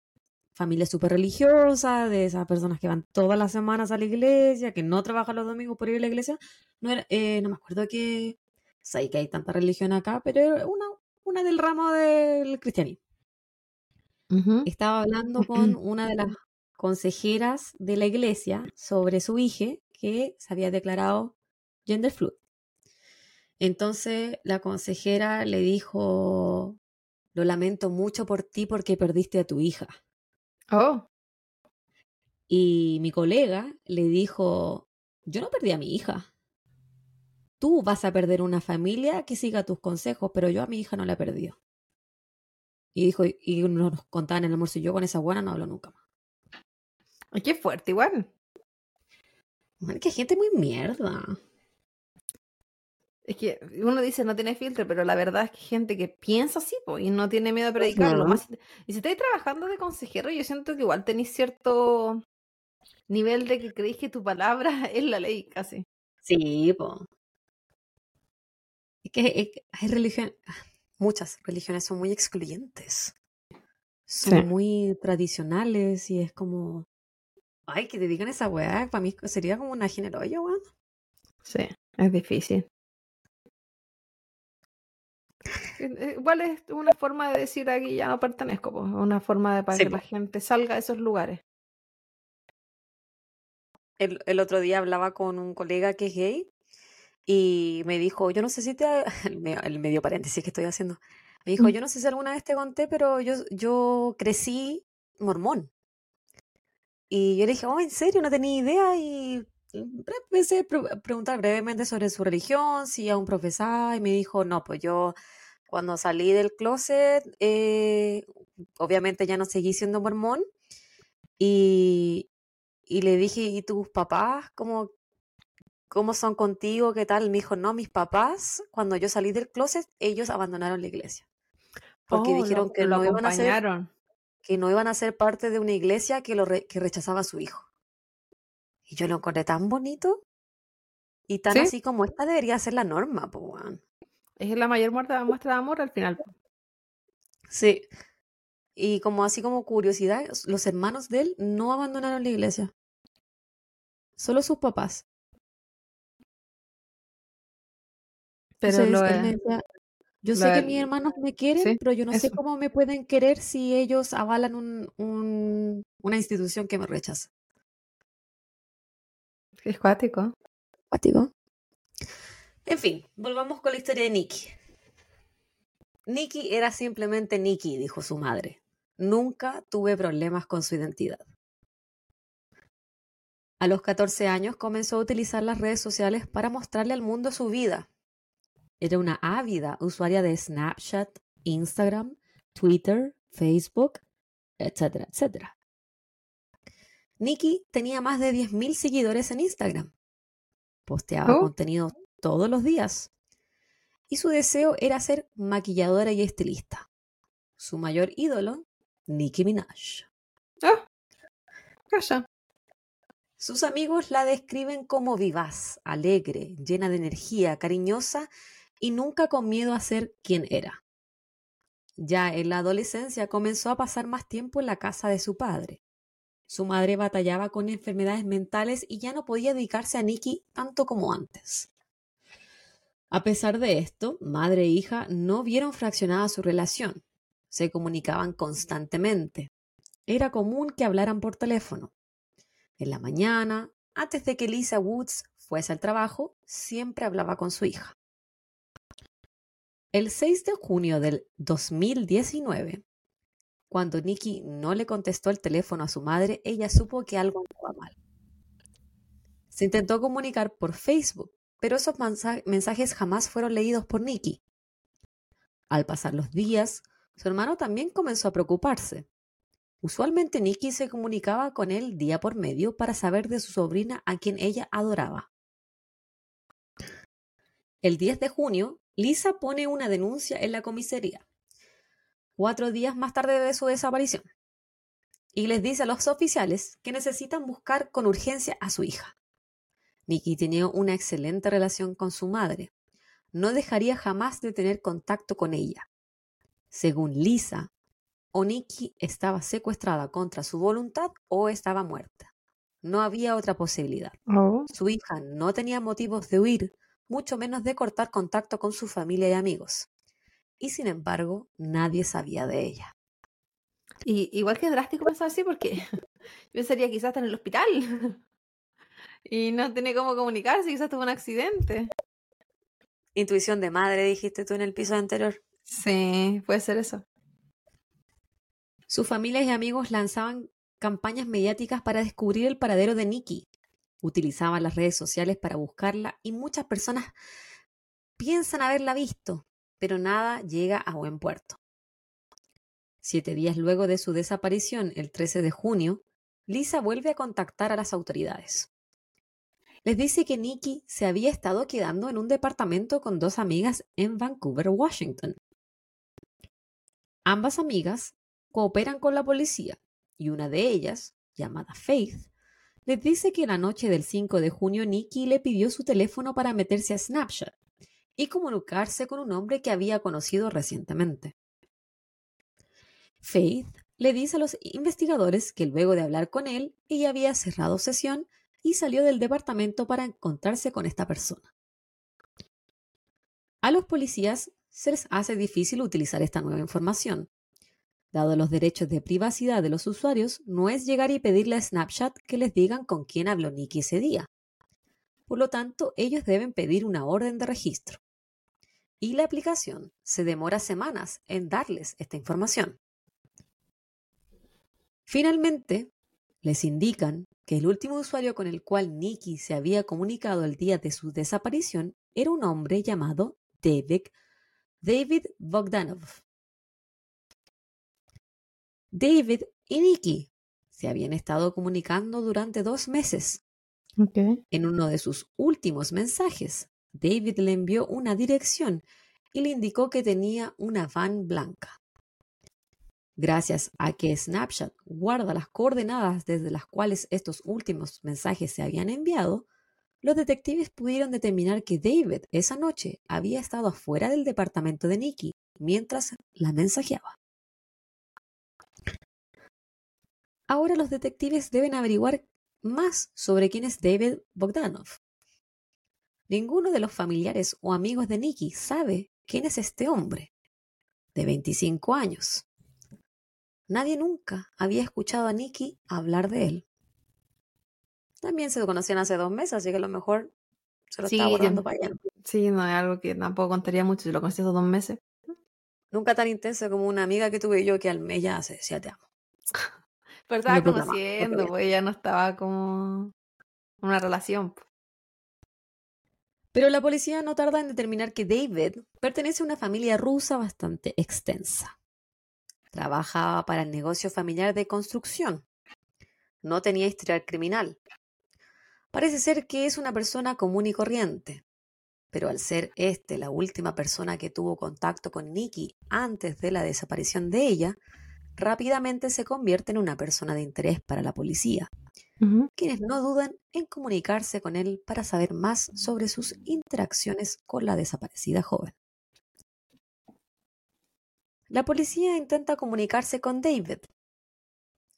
familia súper religiosa, de esas personas que van todas las semanas a la iglesia, que no trabajan los domingos por ir a la iglesia. No, eh, no me acuerdo que, sé que hay tanta religión acá, pero era una, una del ramo del cristianismo. Estaba hablando con una de las consejeras de la iglesia sobre su hija que se había declarado gender fluid. Entonces la consejera le dijo, lo lamento mucho por ti porque perdiste a tu hija. Oh. Y mi colega le dijo, yo no perdí a mi hija. Tú vas a perder una familia que siga tus consejos, pero yo a mi hija no la perdido. Y dijo, y nos contaban en el almuerzo, y yo con esa buena no hablo nunca más. Ay, qué fuerte, igual. Man, que gente muy mierda. Es que uno dice no tiene filtro, pero la verdad es que hay gente que piensa así y no tiene miedo a predicarlo. y si estáis trabajando de consejero, yo siento que igual tenéis cierto nivel de que creéis que tu palabra *laughs* es la ley, casi. Sí, po. Es que, hay religión, muchas religiones son muy excluyentes. Son muy tradicionales y es como, ay, que te digan esa weá, para mí sería como una generolla, weón. Sí, es difícil. Eh, igual es una forma de decir aquí ya no pertenezco, pues, una forma de para que la gente salga de esos lugares. El, el, otro día hablaba con un colega que es gay y me dijo, yo no sé si te... *laughs* El medio paréntesis que estoy haciendo. Me dijo, mm. yo no sé si alguna vez te conté, pero yo, yo crecí mormón. Y yo le dije, oh, ¿en serio? No tenía idea. Y empecé a preguntar brevemente sobre su religión, si aún profesaba, y me dijo, no, pues yo cuando salí del closet, eh, obviamente ya no seguí siendo mormón. Y, y le dije, ¿y tus papás cómo, cómo son contigo? ¿Qué tal? Me dijo, no, mis papás, cuando yo salí del closet, ellos abandonaron la iglesia. Porque oh, dijeron que, no iban a ser, que no iban a ser parte de una iglesia que, lo que rechazaba a su hijo. Y yo lo encontré tan bonito y tan así como esta debería ser la norma, pues, es la mayor muestra de amor al final. Sí, y como así como curiosidad, los hermanos de él no abandonaron la iglesia. Solo sus papás. Pero Entonces, lo él es- me decía, yo lo sé que mis hermanos me quieren, sí, pero yo no sé cómo me pueden querer si ellos avalan un, un- una institución que me rechaza. Es cuático. Cuático. En fin, volvamos con la historia de Nikki. Nikki era simplemente Nikki, dijo su madre. Nunca tuve problemas con su identidad. A los 14 años comenzó a utilizar las redes sociales para mostrarle al mundo su vida. Era una ávida usuaria de Snapchat, Instagram, Twitter, Facebook, etcétera, etcétera. Nikki tenía más de 10.000 seguidores en Instagram. Posteaba Oh. contenido todos los días. Y su deseo era ser maquilladora y estilista. Su mayor ídolo, Nicki Minaj. Ah, calla. Sus amigos la describen como vivaz, alegre, llena de energía, cariñosa y nunca con miedo a ser quien era. Ya en la adolescencia comenzó a pasar más tiempo en la casa de su padre. Su madre batallaba con enfermedades mentales y ya no podía dedicarse a Nikki tanto como antes. A pesar de esto, madre e hija no vieron fraccionada su relación. Se comunicaban constantemente. Era común que hablaran por teléfono. En la mañana, antes de que Lisa Woods fuese al trabajo, siempre hablaba con su hija. El 6 de junio del 2019, cuando Nikki no le contestó el teléfono a su madre, ella supo que algo andaba mal. Se intentó comunicar por Facebook, pero esos mensa- mensajes jamás fueron leídos por Nikki. Al pasar los días, su hermano también comenzó a preocuparse. Usualmente Nikki se comunicaba con él día por medio para saber de su sobrina a quien ella adoraba. El 10 de junio, Lisa pone una denuncia en la comisaría, cuatro días más tarde de su desaparición, y les dice a los oficiales que necesitan buscar con urgencia a su hija. Nikki tenía una excelente relación con su madre. No dejaría jamás de tener contacto con ella. Según Lisa, o Nikki estaba secuestrada contra su voluntad o estaba muerta. No había otra posibilidad. Oh. Su hija no tenía motivos de huir, mucho menos de cortar contacto con su familia y amigos. Y sin embargo, nadie sabía de ella. Y igual que drástico pensar así porque *laughs* yo pensaría quizás en el hospital *laughs* y no tiene cómo comunicarse, quizás tuvo un accidente. Intuición de madre, dijiste tú en el piso anterior. Sí, puede ser eso. Sus familias y amigos lanzaban campañas mediáticas para descubrir el paradero de Nikki. Utilizaban las redes sociales para buscarla y muchas personas piensan haberla visto, pero nada llega a buen puerto. Siete días luego de su desaparición, el 13 de junio, Lisa vuelve a contactar a las autoridades. Les dice que Nikki se había estado quedando en un departamento con dos amigas en Vancouver, Washington. Ambas amigas cooperan con la policía y una de ellas, llamada Faith, les dice que la noche del 5 de junio Nikki le pidió su teléfono para meterse a Snapchat y comunicarse con un hombre que había conocido recientemente. Faith le dice a los investigadores que luego de hablar con él, ella había cerrado sesión y salió del departamento para encontrarse con esta persona. A los policías se les hace difícil utilizar esta nueva información. Dado los derechos de privacidad de los usuarios, no es llegar y pedirle a Snapchat que les digan con quién habló Nikki ese día. Por lo tanto, ellos deben pedir una orden de registro. Y la aplicación se demora semanas en darles esta información. Finalmente, les indican que el último usuario con el cual Nikki se había comunicado el día de su desaparición era un hombre llamado David, David Bogdanov. David y Nikki se habían estado comunicando durante dos meses. Okay. En uno de sus últimos mensajes, David le envió una dirección y le indicó que tenía una van blanca. Gracias a que Snapchat guarda las coordenadas desde las cuales estos últimos mensajes se habían enviado, los detectives pudieron determinar que David esa noche había estado afuera del departamento de Nikki mientras la mensajeaba. Ahora los detectives deben averiguar más sobre quién es David Bogdanov. Ninguno de los familiares o amigos de Nicky sabe quién es este hombre, de 25 años. Nadie nunca había escuchado a Nicky hablar de él. También se conocían hace dos meses, así que a lo mejor se lo Sí, estaba yo- guardando para allá. Sí, no es algo que tampoco contaría mucho si lo conocí hace dos meses. Nunca tan intenso como una amiga que tuve yo que al mes ya se decía te amo. *laughs* Pero estaba conociendo, pues ya no estaba como una relación. Pero la policía no tarda en determinar que David pertenece a una familia rusa bastante extensa. Trabajaba para el negocio familiar de construcción. No tenía historial criminal. Parece ser que es una persona común y corriente. Pero al ser este la última persona que tuvo contacto con Nikki antes de la desaparición de ella, rápidamente se convierte en una persona de interés para la policía quienes no dudan en comunicarse con él para saber más sobre sus interacciones con la desaparecida joven. La policía intenta comunicarse con David.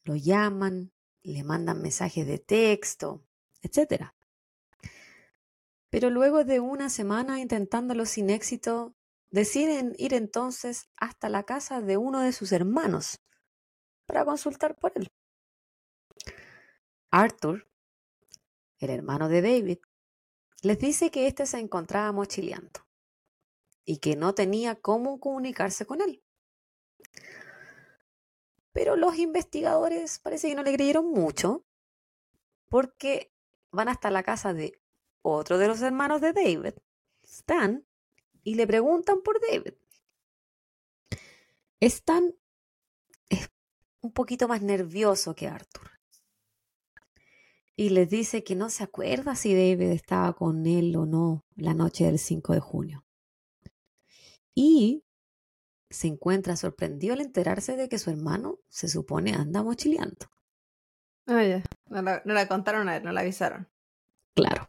Lo llaman, le mandan mensajes de texto, etc. Pero luego de una semana intentándolo sin éxito, deciden ir entonces hasta la casa de uno de sus hermanos para consultar por él. Arthur, el hermano de David, les dice que éste se encontraba mochileando y que no tenía cómo comunicarse con él. Pero los investigadores parece que no le creyeron mucho porque van hasta la casa de otro de los hermanos de David, Stan, y le preguntan por David. Stan un poquito más nervioso que Arthur y les dice que no se acuerda si David estaba con él o no la noche del 5 de junio. Y se encuentra sorprendido al enterarse de que su hermano se supone anda mochileando. Ya. No la, no la contaron a él, no la avisaron. Claro.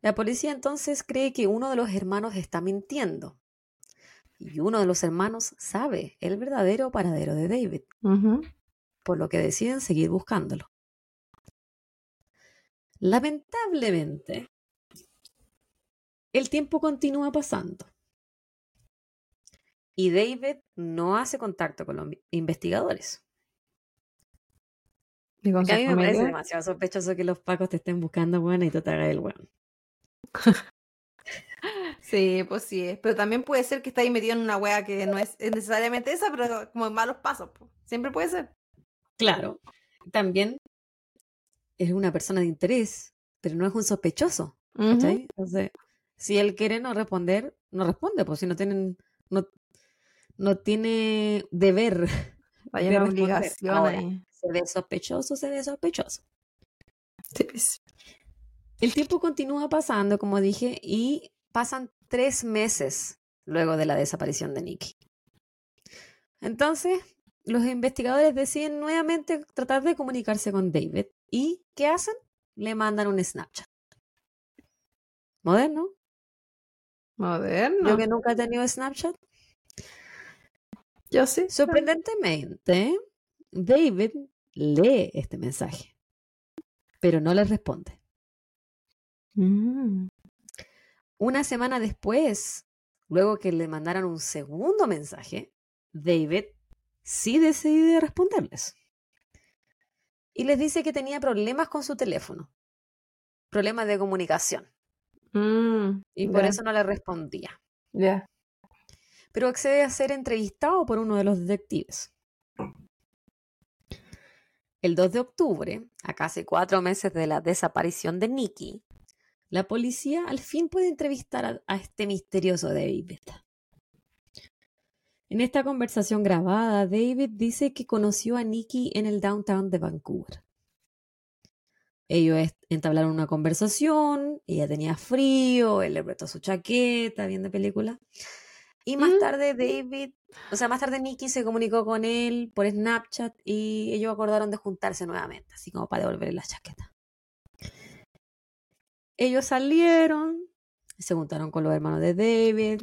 La policía entonces cree que uno de los hermanos está mintiendo. Y uno de los hermanos sabe el verdadero paradero de David, por lo que deciden seguir buscándolo. Lamentablemente, el tiempo continúa pasando. Y David no hace contacto con los investigadores. ¿Y a mí me parece demasiado sospechoso que los pacos te estén buscando, bueno, y tú te hagas el weón. *laughs* Sí, pues sí es. Pero también puede ser que está ahí metido en una wea que no es, es necesariamente esa, pero como en malos pasos. pues. Siempre puede ser. Claro. También es una persona de interés, pero no es un sospechoso. Entonces, si él quiere no responder, no responde, pues si no tienen, no, no tiene deber *laughs* Hay de obligación Ahora, ahí. se ve sospechoso, se ve sospechoso. Sí, pues. El tiempo continúa pasando, como dije, y pasan tres meses luego de la desaparición de Nicky. Entonces, los investigadores deciden nuevamente tratar de comunicarse con David. ¿Y qué hacen? Le mandan un Snapchat. Moderno. Moderno. Yo que nunca he tenido Snapchat. Yo sí. Sorprendentemente, David lee este mensaje, pero no le responde. Mm. Una semana después, luego que le mandaran un segundo mensaje, David sí decide responderles. Y les dice que tenía problemas con su teléfono, problemas de comunicación, Mm, y por eso no le respondía. ya. Pero accede a ser entrevistado por uno de los detectives. El 2 de octubre, a casi cuatro meses de la desaparición de Nicky, la policía al fin puede entrevistar a, a este misterioso David. En esta conversación grabada, David dice que conoció a Nicky en el downtown de Vancouver. Ellos entablaron una conversación, ella tenía frío, él le prestó su chaqueta, viendo película. Y más Mm. tarde David, o sea, más tarde Nicky se comunicó con él por Snapchat y ellos acordaron de juntarse nuevamente, así como para devolverle la chaqueta. Ellos salieron, se juntaron con los hermanos de David,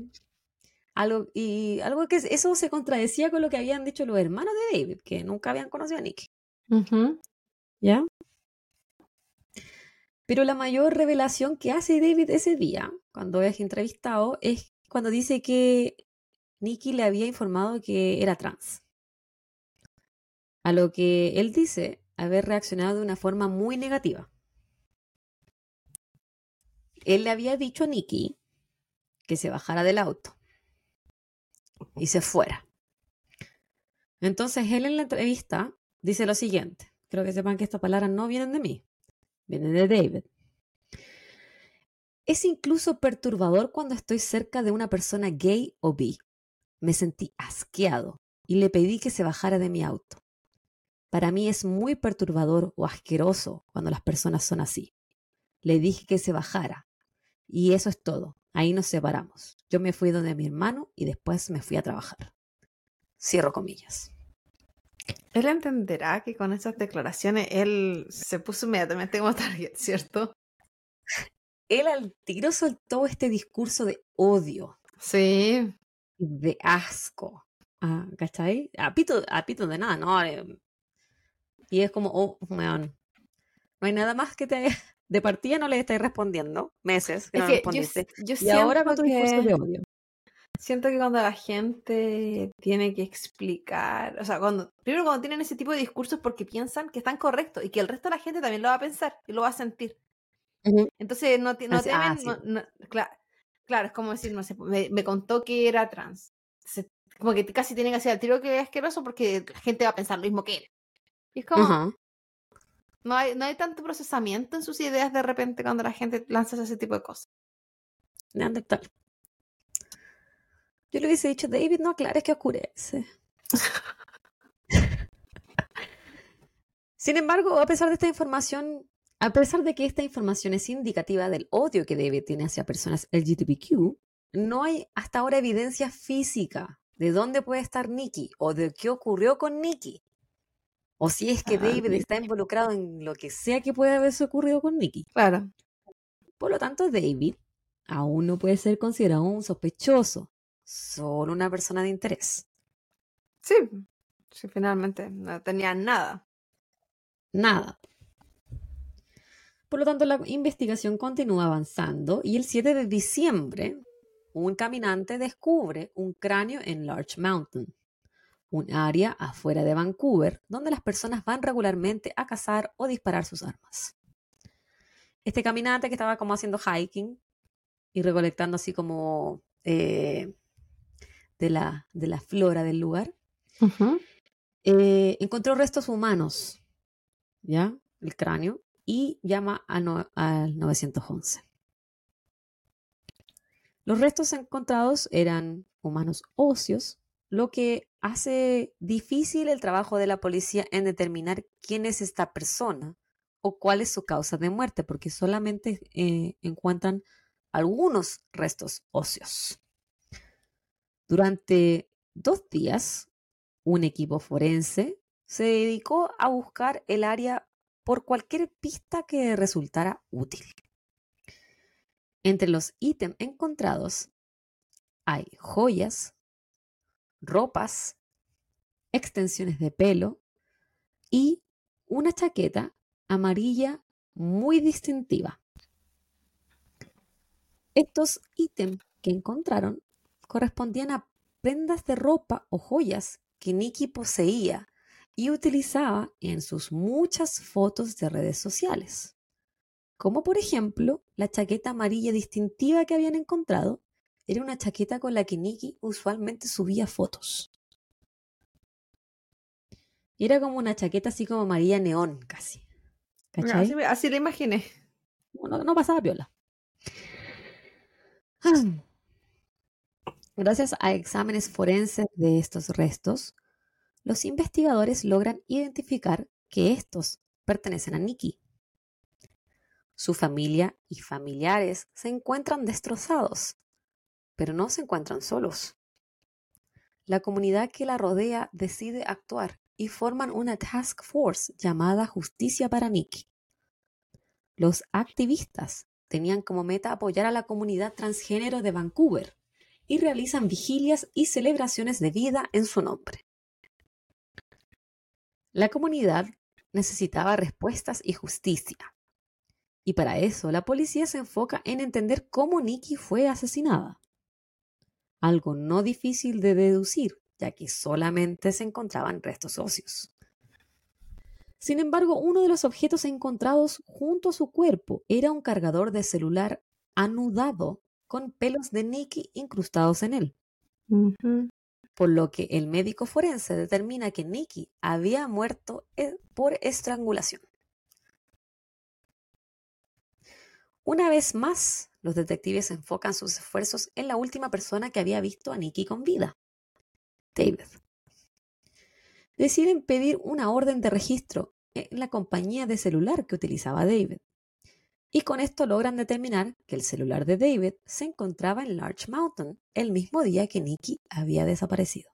algo, y algo que eso se contradecía con lo que habían dicho los hermanos de David, que nunca habían conocido a Nicky. ¿Ya? Pero la mayor revelación que hace David ese día, cuando es entrevistado, es cuando dice que Nicky le había informado que era trans. A lo que él dice haber reaccionado de una forma muy negativa. Él le había dicho a Nicky que se bajara del auto y se fuera. Entonces él en la entrevista dice lo siguiente. Creo que sepan que estas palabras no vienen de mí, vienen de David. Es incluso perturbador cuando estoy cerca de una persona gay o bi. Me sentí asqueado y le pedí que se bajara de mi auto. Para mí es muy perturbador o asqueroso cuando las personas son así. Le dije que se bajara. Y eso es todo. Ahí nos separamos. Yo me fui donde mi hermano y después me fui a trabajar. Cierro comillas. Él entenderá que con esas declaraciones él se puso inmediatamente como *laughs* target, ¿cierto? Él al tiro soltó este discurso de odio. Sí. De asco. Ah, ¿Cachai? A pito, a pito de nada, ¿no? Eh, y es como, oh, man, no hay nada más que te... De partida no le estáis respondiendo, meses que no respondiste. y ahora con tu discurso de odio. Siento que cuando la gente tiene que explicar, o sea, cuando primero cuando tienen ese tipo de discursos porque piensan que están correctos y que el resto de la gente también lo va a pensar y lo va a sentir. Entonces no, no ah, temen, claro, es como decir, no sé, me, contó que era trans. como que casi tienen que hacer el tiro que es asqueroso porque la gente va a pensar lo mismo que él. Y es como, no, hay, no hay tanto procesamiento en sus ideas de repente cuando la gente lanza ese tipo de cosas. Neandertal. Yo le hubiese dicho, David, no aclares que oscurece. Sin embargo, a pesar de esta información, a pesar de que esta información es indicativa del odio que David tiene hacia personas LGBTQ, no hay hasta ahora evidencia física de dónde puede estar Nikki o de qué ocurrió con Nikki. O si es que ah, David está involucrado en lo que sea que pueda haberse ocurrido con Nikki. Claro. Por lo tanto, David aún no puede ser considerado un sospechoso solo una persona de interés. Sí, sí, finalmente no tenía nada. Nada. Por lo tanto, la investigación continúa avanzando y el 7 de diciembre, un caminante descubre un cráneo en Large Mountain, un área afuera de Vancouver donde las personas van regularmente a cazar o disparar sus armas. Este caminante que estaba como haciendo hiking y recolectando así como eh, de la, de la flora del lugar, eh, encontró restos humanos, ¿ya? El cráneo, y llama al 911. Los restos encontrados eran humanos óseos, lo que hace difícil el trabajo de la policía en determinar quién es esta persona o cuál es su causa de muerte, porque solamente eh, encuentran algunos restos óseos. Durante dos días, un equipo forense se dedicó a buscar el área por cualquier pista que resultara útil. Entre los ítems encontrados hay joyas, ropas, extensiones de pelo y una chaqueta amarilla muy distintiva. Estos ítems que encontraron correspondían a prendas de ropa o joyas que Nicky poseía y utilizaba en sus muchas fotos de redes sociales. Como por ejemplo, la chaqueta amarilla distintiva que habían encontrado era una chaqueta con la que Nicky usualmente subía fotos. Era como una chaqueta así como amarilla neón, casi. Así, así, la imaginé. No, no pasaba piola. *clears throat* Gracias a exámenes forenses de estos restos, los investigadores logran identificar que estos pertenecen a Nikki. Su familia y familiares se encuentran destrozados, pero no se encuentran solos. La comunidad que la rodea decide actuar y forman una task force llamada Justicia para Nikki. Los activistas tenían como meta apoyar a la comunidad transgénero de Vancouver y realizan vigilias y celebraciones de vida en su nombre. La comunidad necesitaba respuestas y justicia. Y para eso la policía se enfoca en entender cómo Nikki fue asesinada. Algo no difícil de deducir, ya que solamente se encontraban restos óseos. Sin embargo, uno de los objetos encontrados junto a su cuerpo era un cargador de celular anudado con pelos de Nikki incrustados en él. Por lo que el médico forense determina que Nikki había muerto eh, por estrangulación. Una vez más, los detectives enfocan sus esfuerzos en la última persona que había visto a Nikki con vida, David. Deciden pedir una orden de registro en la compañía de celular que utilizaba David. Y con esto logran determinar que el celular de David se encontraba en Larch Mountain el mismo día que Nikki había desaparecido.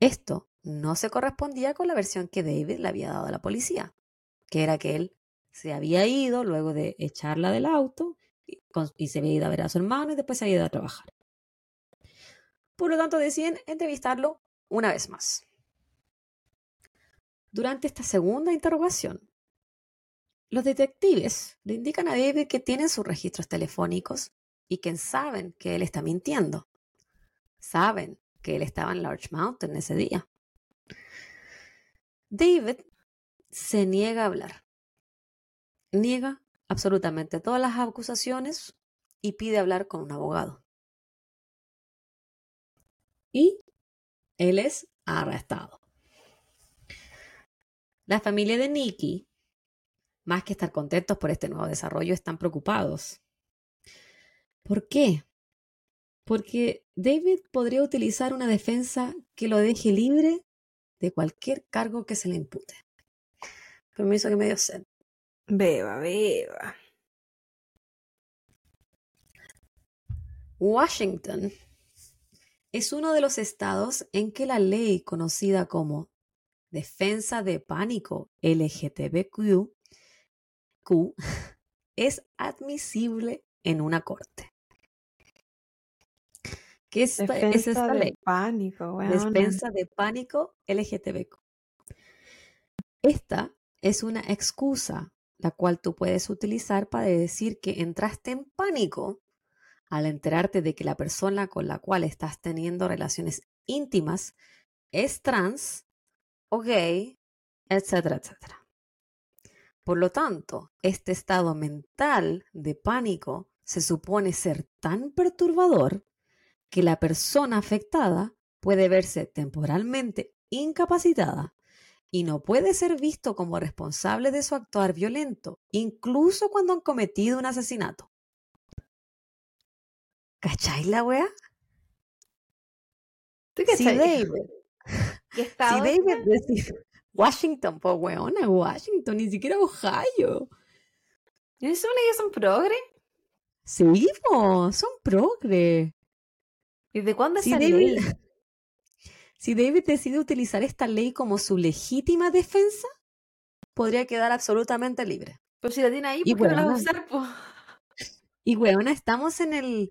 Esto no se correspondía con la versión que David le había dado a la policía, que era que él se había ido luego de echarla del auto y, se había ido a ver a su hermano y después se había ido a trabajar. Por lo tanto, deciden entrevistarlo una vez más. Durante esta segunda interrogación, los detectives le indican a David que tienen sus registros telefónicos y que saben que él está mintiendo. Saben que él estaba en Large Mountain ese día. David se niega a hablar niega absolutamente todas las acusaciones y pide hablar con un abogado. Y él es arrestado. La familia de Nicky, más que estar contentos por este nuevo desarrollo, están preocupados. ¿Por qué? Porque David podría utilizar una defensa que lo deje libre de cualquier cargo que se le impute. Permiso que me dio sed. Beba, beba. Washington es uno de los estados en que la ley conocida como defensa de pánico LGTBQ es admisible en una corte. ¿Qué es, esta ley? Pánico, Defensa de pánico LGTBQ. Esta es una excusa la cual tú puedes utilizar para decir que entraste en pánico al enterarte de que la persona con la cual estás teniendo relaciones íntimas es trans o gay, etcétera, etcétera. Por lo tanto, este estado mental de pánico se supone ser tan perturbador que la persona afectada puede verse temporalmente incapacitada y no puede ser visto como responsable de su actuar violento, incluso cuando han cometido un asesinato. ¿Cacháis la wea? ¿Tú si David, *laughs* *laughs* si David decide Washington, pues weona, Washington, ni siquiera Ohio. ¿Es una que son progre? Sí, son progre. ¿Y de cuándo es David, si David decide utilizar esta ley como su legítima defensa, podría quedar absolutamente libre. Pero si la tiene ahí, ¿por qué no la va a usar? Po? Y weona, estamos en el,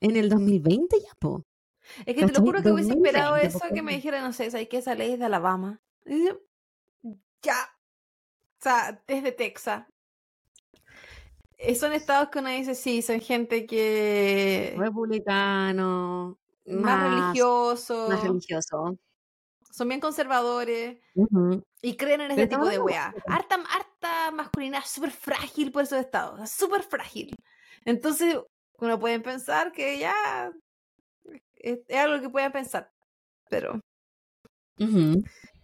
en el 2020 ya, po. Es que te lo juro que hubiese esperado eso, que me dijera, no sé, ¿sabes que esa ley es de Alabama? ya. O sea, es de Texas. Eh, son estados que uno dice, sí, son gente que... Republicano, más, religioso. Más religioso. Son bien conservadores y creen en este tipo de weá. Harta, harta masculinidad súper frágil por esos estados, súper frágil. Entonces, uno puede pensar que ya es, algo que pueden pensar, pero.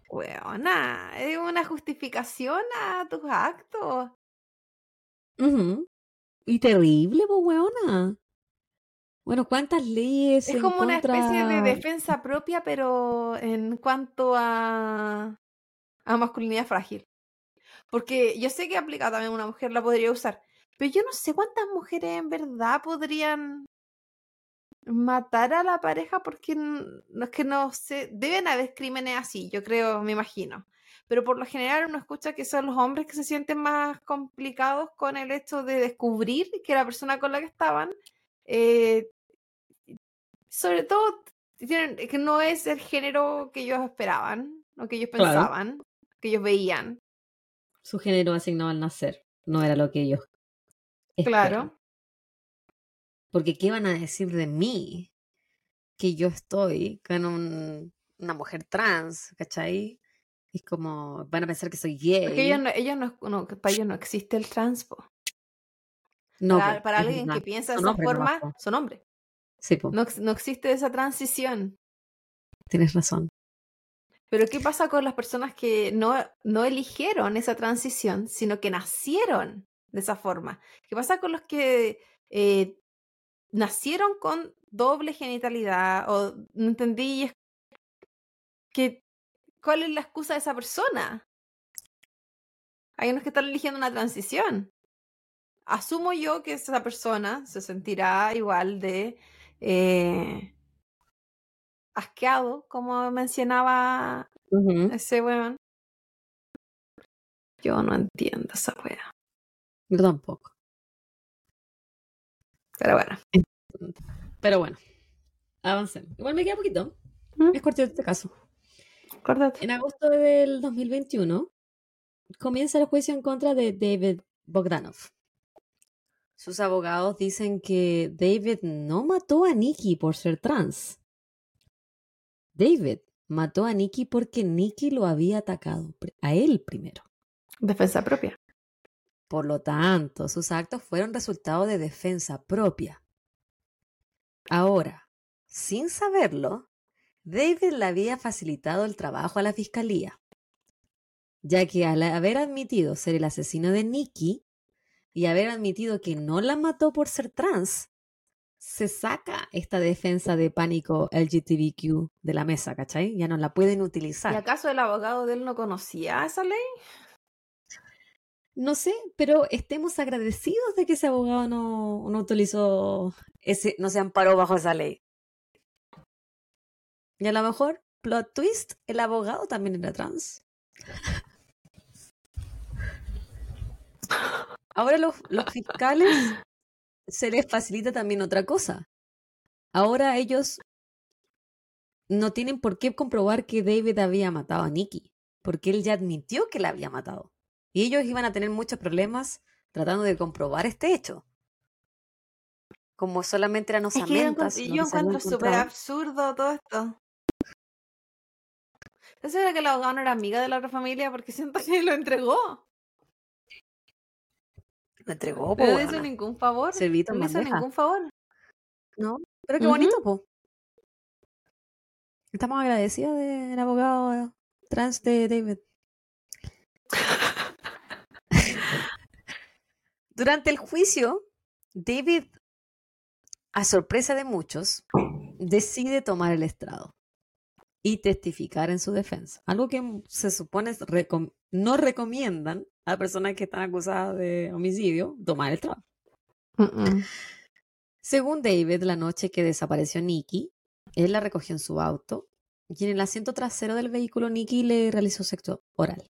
Weona, es una justificación a tus actos. Y terrible, pues, weona. Bueno, ¿cuántas leyes? Es como una especie de defensa propia, pero en cuanto a, a masculinidad frágil. Porque yo sé que aplica también una mujer la podría usar, pero yo no sé cuántas mujeres en verdad podrían matar a la pareja porque no es que no sé, deben haber crímenes así, yo creo, me imagino. Pero por lo general uno escucha que son los hombres que se sienten más complicados con el hecho de descubrir que la persona con la que estaban eh, sobre todo, que no es el género que ellos esperaban o que ellos pensaban. que ellos veían. Su género asignado al nacer no era lo que ellos. esperan. Claro. Porque ¿qué van a decir de mí? Que yo estoy con un- una mujer trans, ¿cachai? Es como, van a pensar que soy gay. Porque ellos no, ellos no, no- para ellos no existe el transpo. No, para, alguien que piensa de esa forma, son hombres. Sí, po, No, no existe esa transición. tienes razón. Pero ¿qué pasa con las personas que no, no eligieron esa transición, sino que nacieron de esa forma? ¿Qué pasa con los que eh, nacieron con doble genitalidad? O no entendí es que, cuál es la excusa de esa persona. Hay unos que están eligiendo una transición. Asumo yo que esa persona se sentirá igual de eh, asqueado, como mencionaba ese weón. Yo no entiendo esa wea. Yo tampoco. Pero bueno. Pero bueno, avancemos. Igual me queda poquito. ¿Mm? Es cortito este caso. Acuérdate. En agosto del 2021 comienza el juicio en contra de David Bogdanov. Sus abogados dicen que David no mató a Nikki por ser trans. David mató a Nikki porque Nikki lo había atacado a él primero. Defensa propia. Por lo tanto, sus actos fueron resultado de defensa propia. Ahora, sin saberlo, David le había facilitado el trabajo a la fiscalía, ya que al haber admitido ser el asesino de Nikki y haber admitido que no la mató por ser trans, se saca esta defensa de pánico LGTBQ de la mesa, ¿cachai? Ya no la pueden ¿Y utilizar. acaso el abogado de él no conocía esa ley? No sé, pero estemos agradecidos de que ese abogado no, no utilizó ese, no se amparó bajo esa ley. Y a lo mejor, plot twist, el abogado también era trans. Ahora los, los fiscales se les facilita también otra cosa. Ahora ellos no tienen por qué comprobar que David había matado a Nikki, porque él ya admitió que la había matado. Y ellos iban a tener muchos problemas tratando de comprobar este hecho. Como solamente eran Es que yo osamentas. encuentro, yo súper absurdo todo esto. ¿Estás segura que el abogado no era amiga de la otra familia? Porque siento que lo entregó. Lo entregó, po, No le hizo ningún favor. Servito No le hizo ningún favor. No, pero qué bonito, po. Estamos agradecidos del abogado trans de David. *laughs* Durante el juicio, David, a sorpresa de muchos, decide tomar el estrado y testificar en su defensa. Algo que se supone recom- no recomiendan a personas que están acusadas de homicidio tomar el. Mm-mm. Según David, la noche que desapareció Nikki, él la recogió en su auto y en el asiento trasero del vehículo Nikki le realizó sexo oral.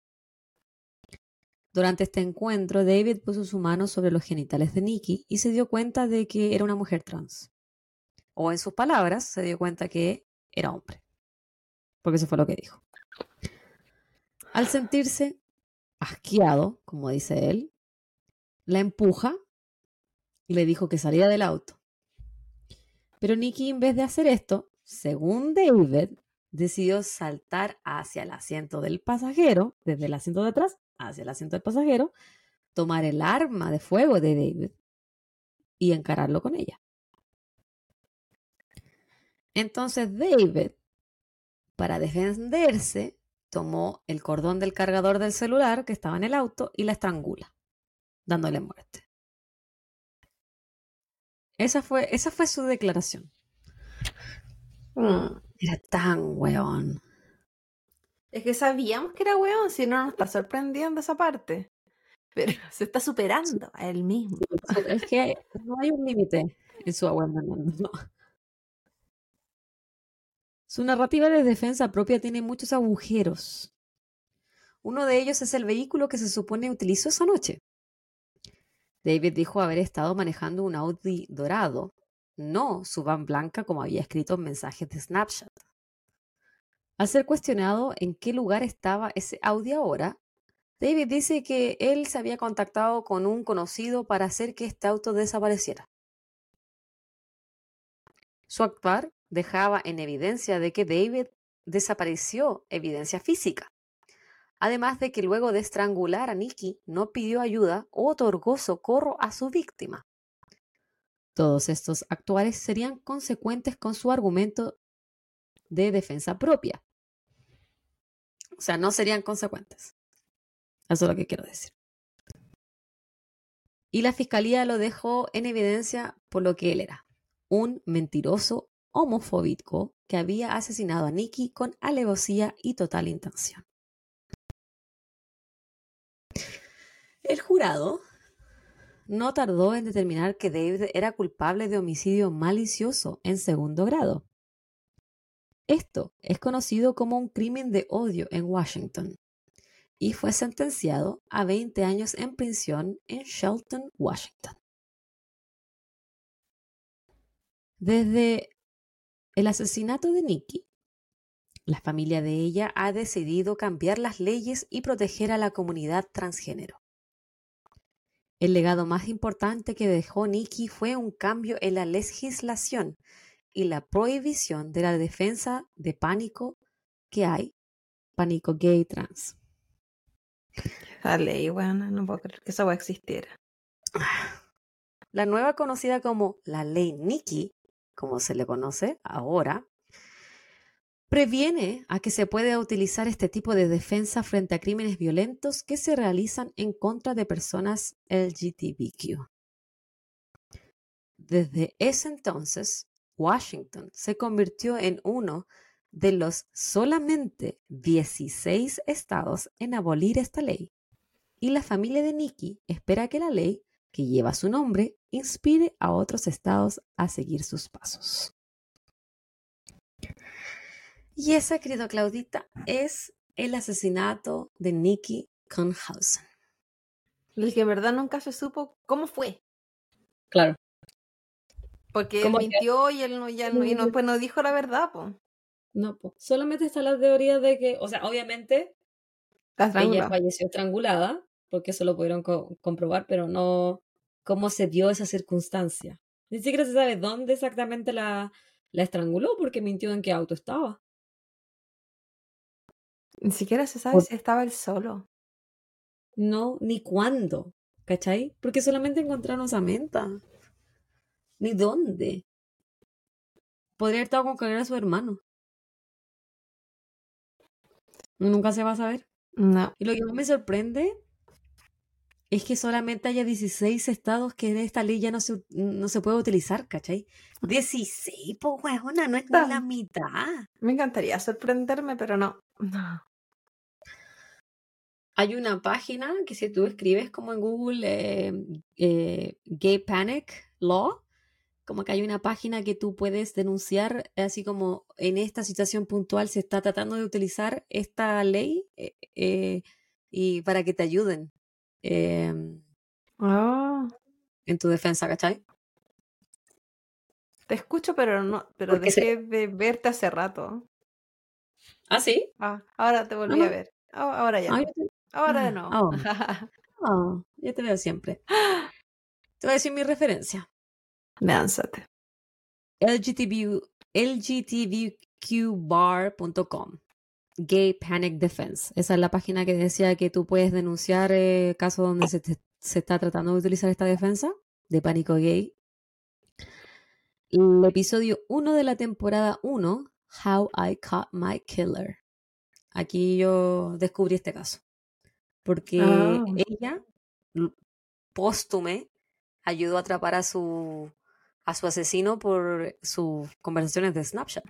Durante este encuentro, David puso su mano sobre los genitales de Nikki y se dio cuenta de que era una mujer trans. O en sus palabras, se dio cuenta que era hombre. Porque eso fue lo que dijo. Al sentirse asqueado, como dice él, la empuja y le dijo que saliera del auto. Pero Nicky, en vez de hacer esto, según David, decidió saltar hacia el asiento del pasajero, desde el asiento de atrás hacia el asiento del pasajero, tomar el arma de fuego de David y encararlo con ella. Entonces David, para defenderse, tomó el cordón del cargador del celular que estaba en el auto y la estrangula, dándole muerte. Esa fue, esa fue su declaración. Mm. Era tan weón. Es que sabíamos que era weón, si no nos está sorprendiendo esa parte. Pero *laughs* se está superando a él mismo. Es que no hay un límite en su aguantamiento. no. Su narrativa de defensa propia tiene muchos agujeros. Uno de ellos es el vehículo que se supone utilizó esa noche. David dijo haber estado manejando un Audi dorado, no su van blanca como había escrito en mensajes de Snapchat. Al ser cuestionado en qué lugar estaba ese audio ahora, David dice que él se había contactado con un conocido para hacer que este auto desapareciera. Su dejaba en evidencia de que David desapareció evidencia física, además de que luego de estrangular a Nicky no pidió ayuda o otorgó socorro a su víctima. Todos estos actuales serían consecuentes con su argumento de defensa propia. O sea, no serían consecuentes. Eso es lo que quiero decir. Y la fiscalía lo dejó en evidencia por lo que él era, un mentiroso homofóbico que había asesinado a Nicky con alevosía y total intención. El jurado no tardó en determinar que David era culpable de homicidio malicioso en segundo grado. Esto es conocido como un crimen de odio en Washington y fue sentenciado a 20 años en prisión en Shelton, Washington. Desde el asesinato de Nikki, la familia de ella ha decidido cambiar las leyes y proteger a la comunidad transgénero. El legado más importante que dejó Nikki fue un cambio en la legislación y la prohibición de la defensa de pánico que hay, pánico gay trans. La ley, bueno, no puedo creer que eso va a existir. La nueva conocida como la ley Nikki, como se le conoce ahora, previene a que se pueda utilizar este tipo de defensa frente a crímenes violentos que se realizan en contra de personas LGTBQ. Desde ese entonces, Washington se convirtió en uno de los solamente 16 estados en abolir esta ley, y la familia de Nikki espera que la ley que lleva su nombre inspire a otros estados a seguir sus pasos. Y esa, querida Claudita, es el asesinato de Nicky Conhausen. El que en verdad nunca se supo cómo fue. Claro. Porque él mintió y él no, ya no, y no, pues no dijo la verdad, pues. No, pues. Solamente está la teoría de que, o sea, obviamente, ella falleció estrangulada, porque eso lo pudieron comprobar, pero no cómo se dio esa circunstancia. Ni siquiera se sabe dónde exactamente la, la estranguló, porque mintió en qué auto estaba. Ni siquiera se sabe si estaba él solo. No, ni cuándo, ¿cachai? Porque solamente encontraron Samantha. Ni dónde. Podría haber estado con caer a su hermano. Nunca se va a saber. No. Y lo que más me sorprende es que solamente haya 16 estados que en esta ley ya no se, no se puede utilizar, ¿cachai? 16, pues, huevona, no es ni la mitad. Me encantaría sorprenderme, pero no. No. Hay una página que si tú escribes como en Google eh, eh, Gay Panic Law, como que hay una página que tú puedes denunciar, así como en esta situación puntual se está tratando de utilizar esta ley eh, y para que te ayuden em, Ah, en tu defensa, ¿cachai? te escucho, pero no, pero Porque se- dejé de verte hace rato. ¿Ah, sí? Ah, ahora te volví Ah. a ver. Ah, Ahora ya Ah, te- Ahora de ah, nuevo. oh. Ah, *laughs* yo te veo siempre. *gasps* Te voy a decir mi referencia. Lánzate. LGTB, lgtbqbar.com. Gay Panic Defense. Esa es la página que decía que tú puedes denunciar eh, casos donde se, te- se está tratando de utilizar esta defensa de pánico gay. El episodio 1 de la temporada 1, How I Caught My Killer. Aquí yo descubrí este caso. Porque Ah. ella, póstume, ayudó a atrapar a su, a su asesino por sus conversaciones de Snapchat.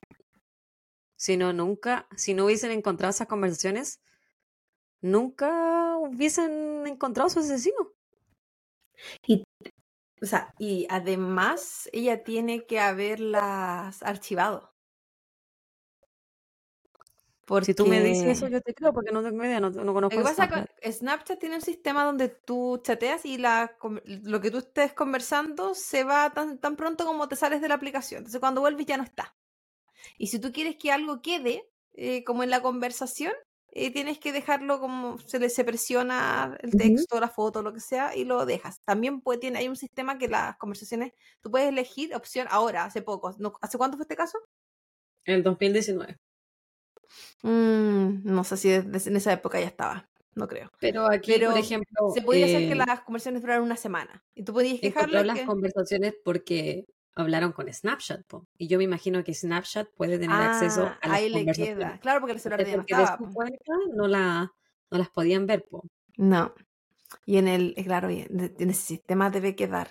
Si no, nunca, si no hubiesen encontrado esas conversaciones, nunca hubiesen encontrado a su asesino. O sea, y además ella tiene que haberlas archivado. Si tú me dices eso, Porque- yo te creo, porque no tengo idea, no, no conozco Lo que pasa es Snapchat. que Snapchat tiene un sistema donde tú chateas y la, lo que tú estés conversando se va tan, tan pronto como te sales de la aplicación. Entonces cuando vuelves ya no está. Y si tú quieres que algo quede, eh, como en la conversación, y tienes que dejarlo como se le se presiona el texto, la foto, lo que sea, y lo dejas. También puede, tiene, hay un sistema que las conversaciones, tú puedes elegir opción ahora, hace poco. ¿no? ¿Hace cuánto fue este caso? El 2019. Mm, no sé si desde- en esa época ya estaba, no creo. Pero aquí, Pero por ejemplo, Se podía hacer que eh, las conversaciones duraran una semana. Y tú podías dejarle las que... conversaciones porque hablaron con Snapchat, po. y yo me imagino que Snapchat puede tener acceso Ah, a las ahí le queda. Claro, porque el celular no Porque de su cuenta no, la, no las podían ver, po. No. Y en el, eh, claro, en ese sistema debe quedar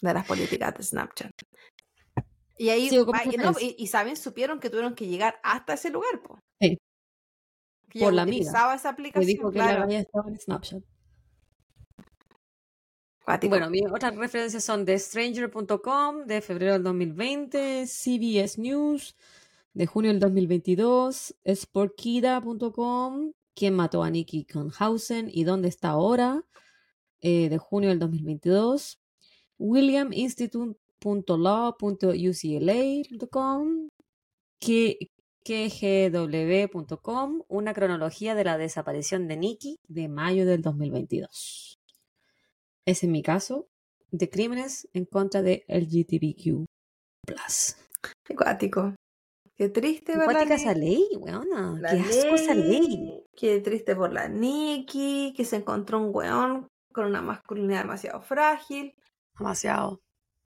de las políticas de Snapchat. Y ahí, ah, y, no, preferencia. y, y saben, supieron que tuvieron que llegar hasta ese lugar, po. Sí. Que Por la amiga, esa Me aplicación, dijo que claro. la galla estaba en Snapchat. Bueno, mis otras referencias son de Stranger.com de febrero del 2020, CBS News de junio del 2022, Sportkida.com, quién mató a Nicky Conhausen y dónde está ahora, eh, de junio del 2022, williaminstitute.law.ucla.com, que kgw.com, una cronología de la desaparición de Nicky de mayo del 2022. Es mi caso de crímenes en contra de LGTBQ+. Qué cuático. Qué triste, ¿verdad? cuática Ni- esa ley, weona. La Qué asco esa ley. Qué triste por la Nikki, que se encontró un weón con una masculinidad demasiado frágil. Demasiado.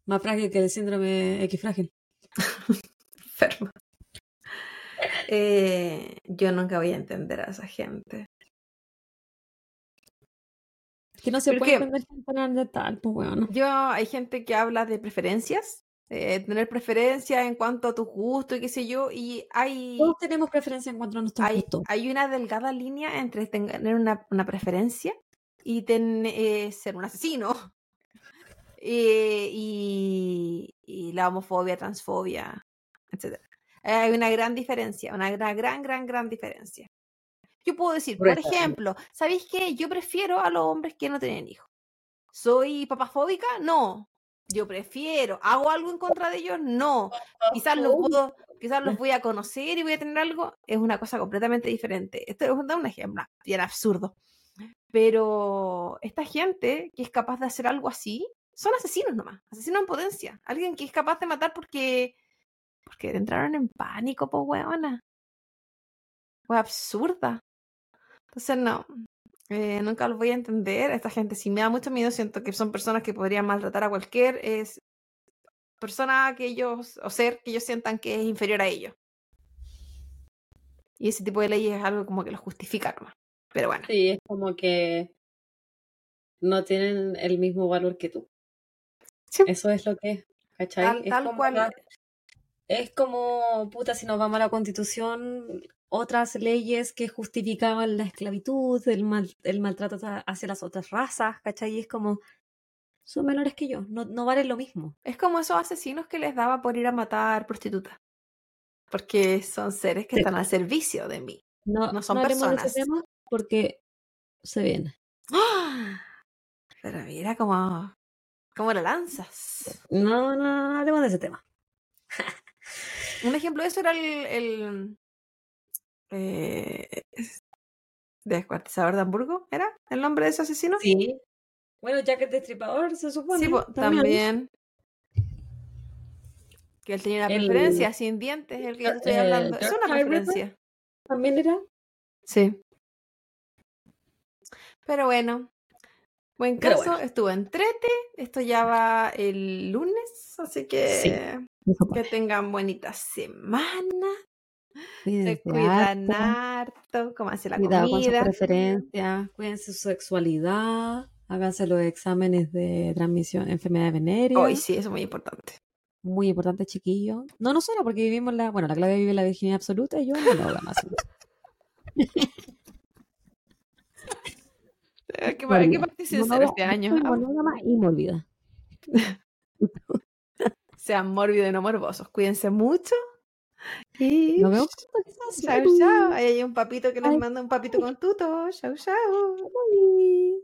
Más frágil que el síndrome X frágil. *laughs* Enferma. Eh, yo nunca voy a entender a esa gente. Que no se ¿Por puede pues. Yo, hay gente que habla de preferencias, eh, tener preferencias en cuanto a tus gustos y qué sé yo, y hay, Todos tenemos preferencia en cuanto a nuestros hay, gustos. hay una delgada línea entre tener una, una preferencia y ten- eh, ser un asesino. *laughs* Eh, y, y la homofobia, transfobia, etc. Hay una gran diferencia, una gran, gran, gran, gran diferencia. Yo puedo decir, Por ejemplo, ¿sabéis qué? Yo prefiero a los hombres que no tienen hijos. ¿Soy papafóbica? No. Yo prefiero. ¿Hago algo en contra de ellos? No. Quizás los puedo, quizás los *laughs* voy a conocer y voy a tener algo. Es una cosa completamente diferente. Esto es un un ejemplo bien absurdo. Pero esta gente que es capaz de hacer algo así, son asesinos nomás, asesinos en potencia. Alguien que es capaz de matar porque porque entraron en pánico, po weona. Fue absurda. Entonces no, eh, nunca los voy a entender. Esta gente sí me da mucho miedo. Siento que son personas que podrían maltratar a cualquier es, persona que ellos, o ser que ellos sientan que es inferior a ellos. Y ese tipo de leyes es algo como que lo justifica nomás. Pero bueno, Sí, es como que no tienen el mismo valor que tú. Sí. Eso es lo que es, ¿cachai? tal, es, tal cual. la- es como, puta, si nos vamos a la constitución, otras leyes que justificaban la esclavitud, el, mal, el maltrato hacia- las otras razas, ¿cachai? Y es como, son menores que yo, no, no valen lo mismo. Es como esos asesinos que les daba por ir a matar prostitutas. Porque son seres que Sí. están al servicio de mí. No, No son de personas. porque se viene. ¡Ah! Pero mira cómo, cómo la lanzas. No, no, no, no hablemos de ese tema. Un ejemplo de eso era el, el eh, descuartizador de Hamburgo, ¿era el nombre de ese asesino? Sí. Bueno, Jack el Destripador se supone. Sí, po, también. Que él tenía una El- preferencia sin dientes, el que yo estoy hablando. Es una preferencia. También era. Sí. Pero bueno. Buen caso, bueno. estuvo entrete. Esto ya va el lunes, así que Sí. que tengan bonita semana. Se cuidan harto, harto, comanse la Cuidado con sus comida. preferencias, cuídense su sexualidad, háganse los exámenes de transmisión, enfermedades venéreas. Hoy sí, eso es muy importante. Muy importante, chiquillo. No, no solo porque vivimos la. Bueno, la clave vive la virginidad absoluta y yo no lo hago más. Hay que, hay que Morbida. partir sincero este año. Y mórbida. *laughs* Sean mórbidos y no morbosos. Cuídense mucho. Y Nos vemos pronto, quizás. chao, chao. Ahí hay un papito que Ay. manda un papito con tuto. Chao, chao. Bye.